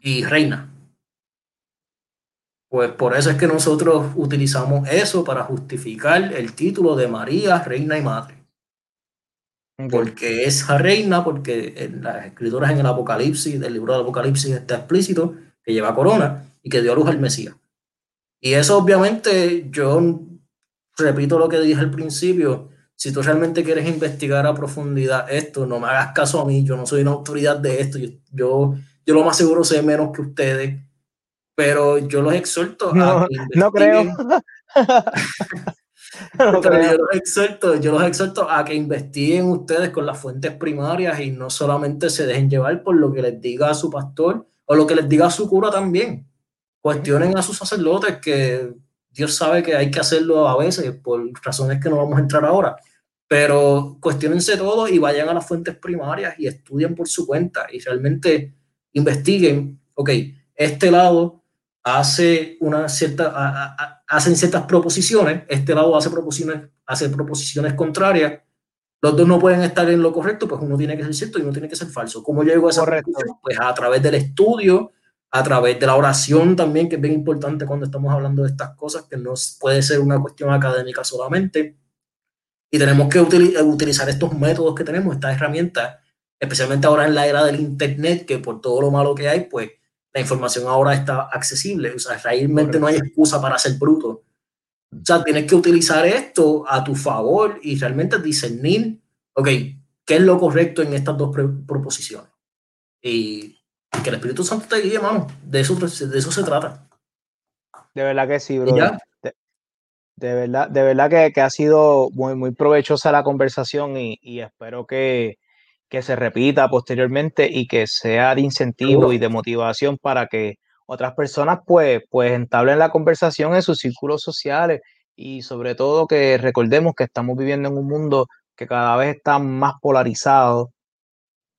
y reina. Pues por eso es que nosotros utilizamos eso para justificar el título de María, reina y madre. Porque es reina, porque en las escrituras en el Apocalipsis, del libro del Apocalipsis está explícito que lleva corona y que dio a luz al Mesías. Y eso obviamente, yo repito lo que dije al principio, si tú realmente quieres investigar a profundidad esto, no me hagas caso a mí, yo no soy una autoridad de esto, yo yo lo más seguro sé menos que ustedes, pero yo los exhorto a que No creo. [laughs] no creo. Yo, los exhorto, yo los exhorto a que investiguen ustedes con las fuentes primarias y no solamente se dejen llevar por lo que les diga su pastor o lo que les diga su cura también. Cuestionen a sus sacerdotes que Dios sabe que hay que hacerlo a veces por razones que no vamos a entrar ahora. Pero cuestionense todo y vayan a las fuentes primarias y estudien por su cuenta y realmente investiguen, ok, este lado hace una cierta, hacen ciertas proposiciones, este lado hace proposiciones, hace proposiciones contrarias, los dos no pueden estar en lo correcto, pues uno tiene que ser cierto y uno tiene que ser falso. ¿Cómo llego a esa conclusión? Pues a través del estudio, a través de la oración también, que es bien importante cuando estamos hablando de estas cosas, que no puede ser una cuestión académica solamente. Y tenemos que utilizar estos métodos que tenemos, estas herramientas, especialmente ahora en la era del Internet, que por todo lo malo que hay, pues la información ahora está accesible. O sea, realmente no hay excusa para ser bruto. O sea, tienes que utilizar esto a tu favor y realmente discernir, ok, qué es lo correcto en estas dos proposiciones. Y, que el Espíritu Santo te guíe, hermano. De eso, de eso se trata. De verdad que sí, bro. De, verdad, de verdad que, que, ha sido muy, muy provechosa la conversación y, y espero que, que se repita posteriormente y que sea de incentivo y de motivación para que otras personas pues, pues entablen la conversación en sus círculos sociales y sobre todo que recordemos que estamos viviendo en un mundo que cada vez está más polarizado,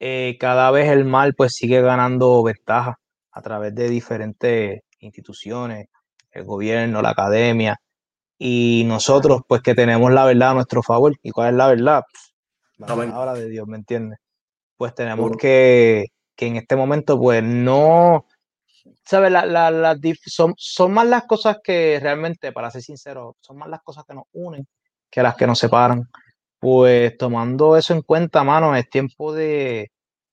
eh, cada vez el mal pues sigue ganando ventaja a través de diferentes instituciones, el gobierno, la academia y nosotros pues que tenemos la verdad a nuestro favor. ¿Y cuál es la verdad? la palabra de Dios, ¿me entiendes? Pues tenemos que, que, en este momento, pues no, ¿sabes? La, la, son, son más las cosas que realmente, para ser sincero, son más las cosas que nos unen que las que nos separan. Pues tomando eso en cuenta, mano, es tiempo de,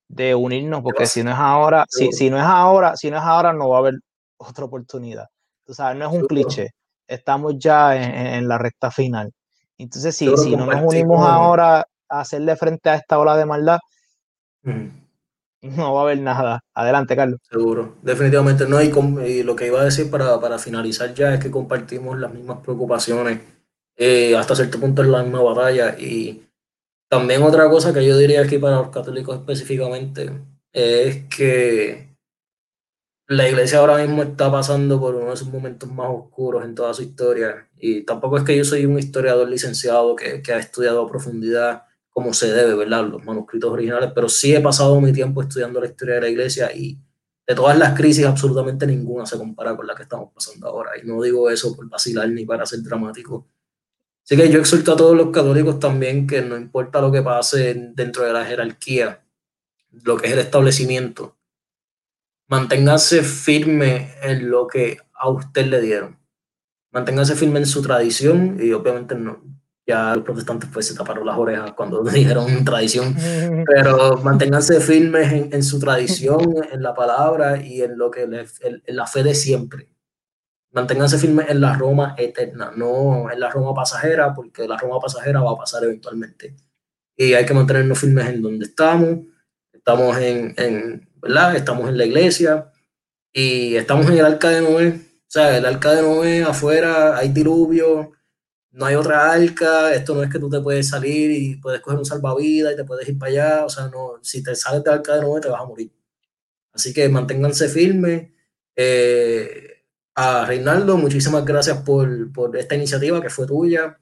de unirnos, porque si no es ahora, si, si, no es ahora, si no es ahora, no va a haber otra oportunidad. Tú sabes, no es un cliché. Estamos ya en, en la recta final. Entonces, si, si no nos unimos ahora a hacerle frente a esta ola de maldad, no va a haber nada. Adelante, Carlos. Seguro, definitivamente no. Y, lo que iba a decir para, para, finalizar ya es que compartimos las mismas preocupaciones eh, hasta cierto punto en la misma batalla. Y también otra cosa que yo diría aquí para los católicos específicamente es que la iglesia ahora mismo está pasando por uno de sus momentos más oscuros en toda su historia. Y tampoco es que yo soy un historiador licenciado que, que ha estudiado a profundidad como se debe, ¿verdad? Los manuscritos originales, pero sí he pasado mi tiempo estudiando la historia de la iglesia y de todas las crisis absolutamente ninguna se compara con la que estamos pasando ahora. Y no digo eso por vacilar ni para ser dramático. Así que yo exhorto a todos los católicos también que no importa lo que pase dentro de la jerarquía, lo que es el establecimiento, manténganse firme en lo que a usted le dieron. Manténganse firme en su tradición y obviamente no, ya los protestantes pues se taparon las orejas cuando [laughs] dijeron tradición, [laughs] pero manténganse firmes en, su tradición, en la palabra y en lo que en, la fe de siempre. Manténganse firmes en la Roma eterna, no en la Roma pasajera, porque la Roma pasajera va a pasar eventualmente. y hay que mantenernos firmes en donde estamos. Estamos en, en ¿verdad? Estamos en la iglesia y estamos en el arca de Noé. O sea, el arca de Noé afuera hay diluvio, no hay otra arca, esto no es que tú te puedes salir y puedes coger un salvavidas y te puedes ir para allá, o sea, no, si te sales del arca de Noé te vas a morir. Así que manténganse firmes. Eh, a Reinaldo, muchísimas gracias por, por, esta iniciativa que fue tuya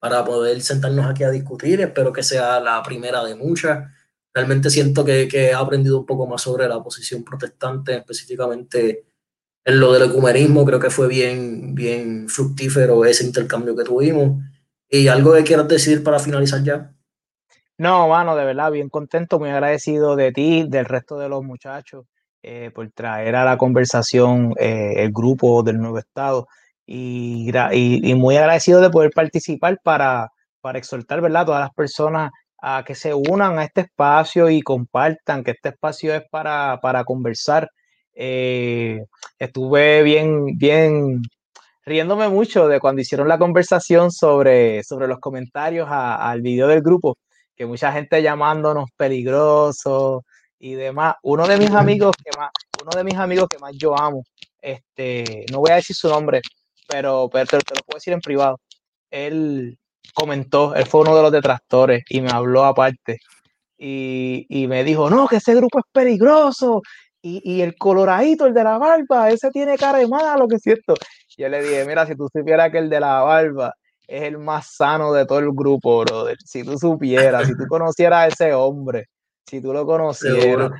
para poder sentarnos aquí a discutir. Espero que sea la primera de muchas. Realmente siento que, que he aprendido un poco más sobre la posición protestante, específicamente en lo del ecumenismo. Creo que fue bien, bien fructífero ese intercambio que tuvimos. ¿Y algo que quieras decir para finalizar ya? No, mano, de verdad, bien contento, muy agradecido de ti, del resto de los muchachos. Eh, por traer a la conversación eh, el grupo del nuevo Estado y, y, muy agradecido de poder participar para, para exhortar ¿verdad? a todas las personas a que se unan a este espacio y compartan, que este espacio es para, para conversar. Eh, estuve bien, bien riéndome mucho de cuando hicieron la conversación sobre, sobre los comentarios al video del grupo, que mucha gente llamándonos peligrosos, y demás. Uno de mis amigos que más, uno de mis amigos que más yo amo, este, no voy a decir su nombre, pero, pero te, lo puedo decir en privado. Él comentó, él fue uno de los detractores y me habló aparte. Y, y me dijo, no, que ese grupo es peligroso. Y, y, el coloradito, el de la barba, ese tiene cara de malo, que es cierto. Yo le dije, mira, si tú supieras que el de la barba es el más sano de todo el grupo, brother. Si tú supieras, si tú conocieras a ese hombre, si tú lo conocieras.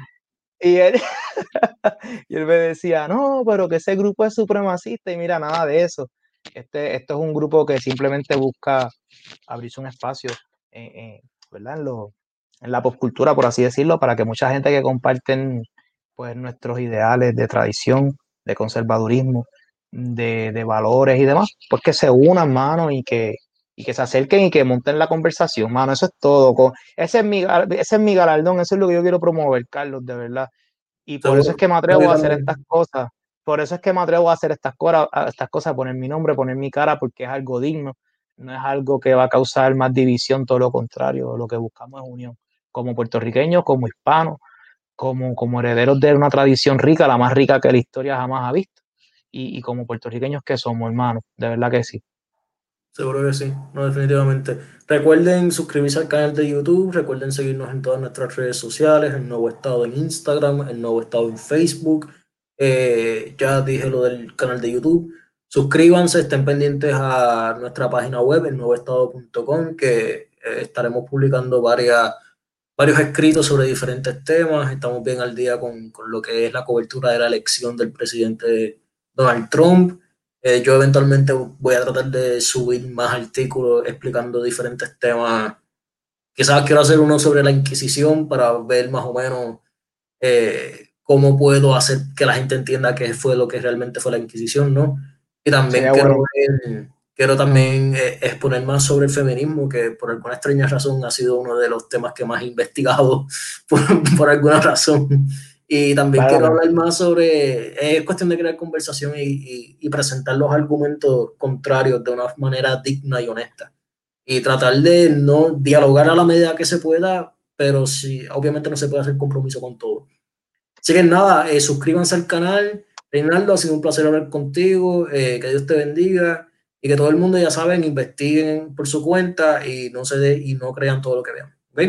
Y él, [laughs] y él me decía, no, pero que ese grupo es supremacista y mira, nada de eso. Este, esto es un grupo que simplemente busca abrirse un espacio ¿verdad? En, lo, en la popcultura, por así decirlo, para que mucha gente que comparten pues, nuestros ideales de tradición, de conservadurismo, de, de valores y demás, pues que se unan, mano, y que, y que se acerquen y que monten la conversación, mano, eso es todo. Ese es mi, ese es mi galardón, eso es lo que yo quiero promover, Carlos, de verdad. Y por eso es que me atrevo a hacer estas cosas. Por eso es que me atrevo a hacer estas cosas, estas cosas, poner mi nombre, poner mi cara, porque es algo digno. No es algo que va a causar más división, todo lo contrario. Lo que buscamos es unión. Como puertorriqueños, como hispanos, como, como herederos de una tradición rica, la más rica que la historia jamás ha visto. Y, y como puertorriqueños que somos, hermanos, de verdad que sí. Seguro que sí, no, definitivamente. Recuerden suscribirse al canal de YouTube, recuerden seguirnos en todas nuestras redes sociales, el nuevo estado en Instagram, el nuevo estado en Facebook. Eh, ya dije lo del canal de YouTube. Suscríbanse, estén pendientes a nuestra página web, el estado.com, que eh, estaremos publicando varias, varios escritos sobre diferentes temas. Estamos bien al día con, con lo que es la cobertura de la elección del presidente Donald Trump. Eh, yo eventualmente voy a tratar de subir más artículos explicando diferentes temas. Quizás quiero hacer uno sobre la Inquisición para ver más o menos eh, cómo puedo hacer que la gente entienda qué fue lo que realmente fue la Inquisición, ¿no? Y también quiero, quiero, también eh, exponer más sobre el feminismo, que por alguna extraña razón ha sido uno de los temas que más he investigado [laughs] por, por alguna razón. Y también quiero hablar más sobre, es cuestión de crear conversación y, y, presentar los argumentos contrarios de una manera digna y honesta. Y tratar de no dialogar a la medida que se pueda, pero sí, obviamente no se puede hacer compromiso con todo. Así que nada, eh, suscríbanse al canal. Reinaldo, ha sido un placer hablar contigo. Eh, que Dios te bendiga y que todo el mundo, ya saben, investiguen por su cuenta y no se de, y no crean todo lo que vean. ¿Ok?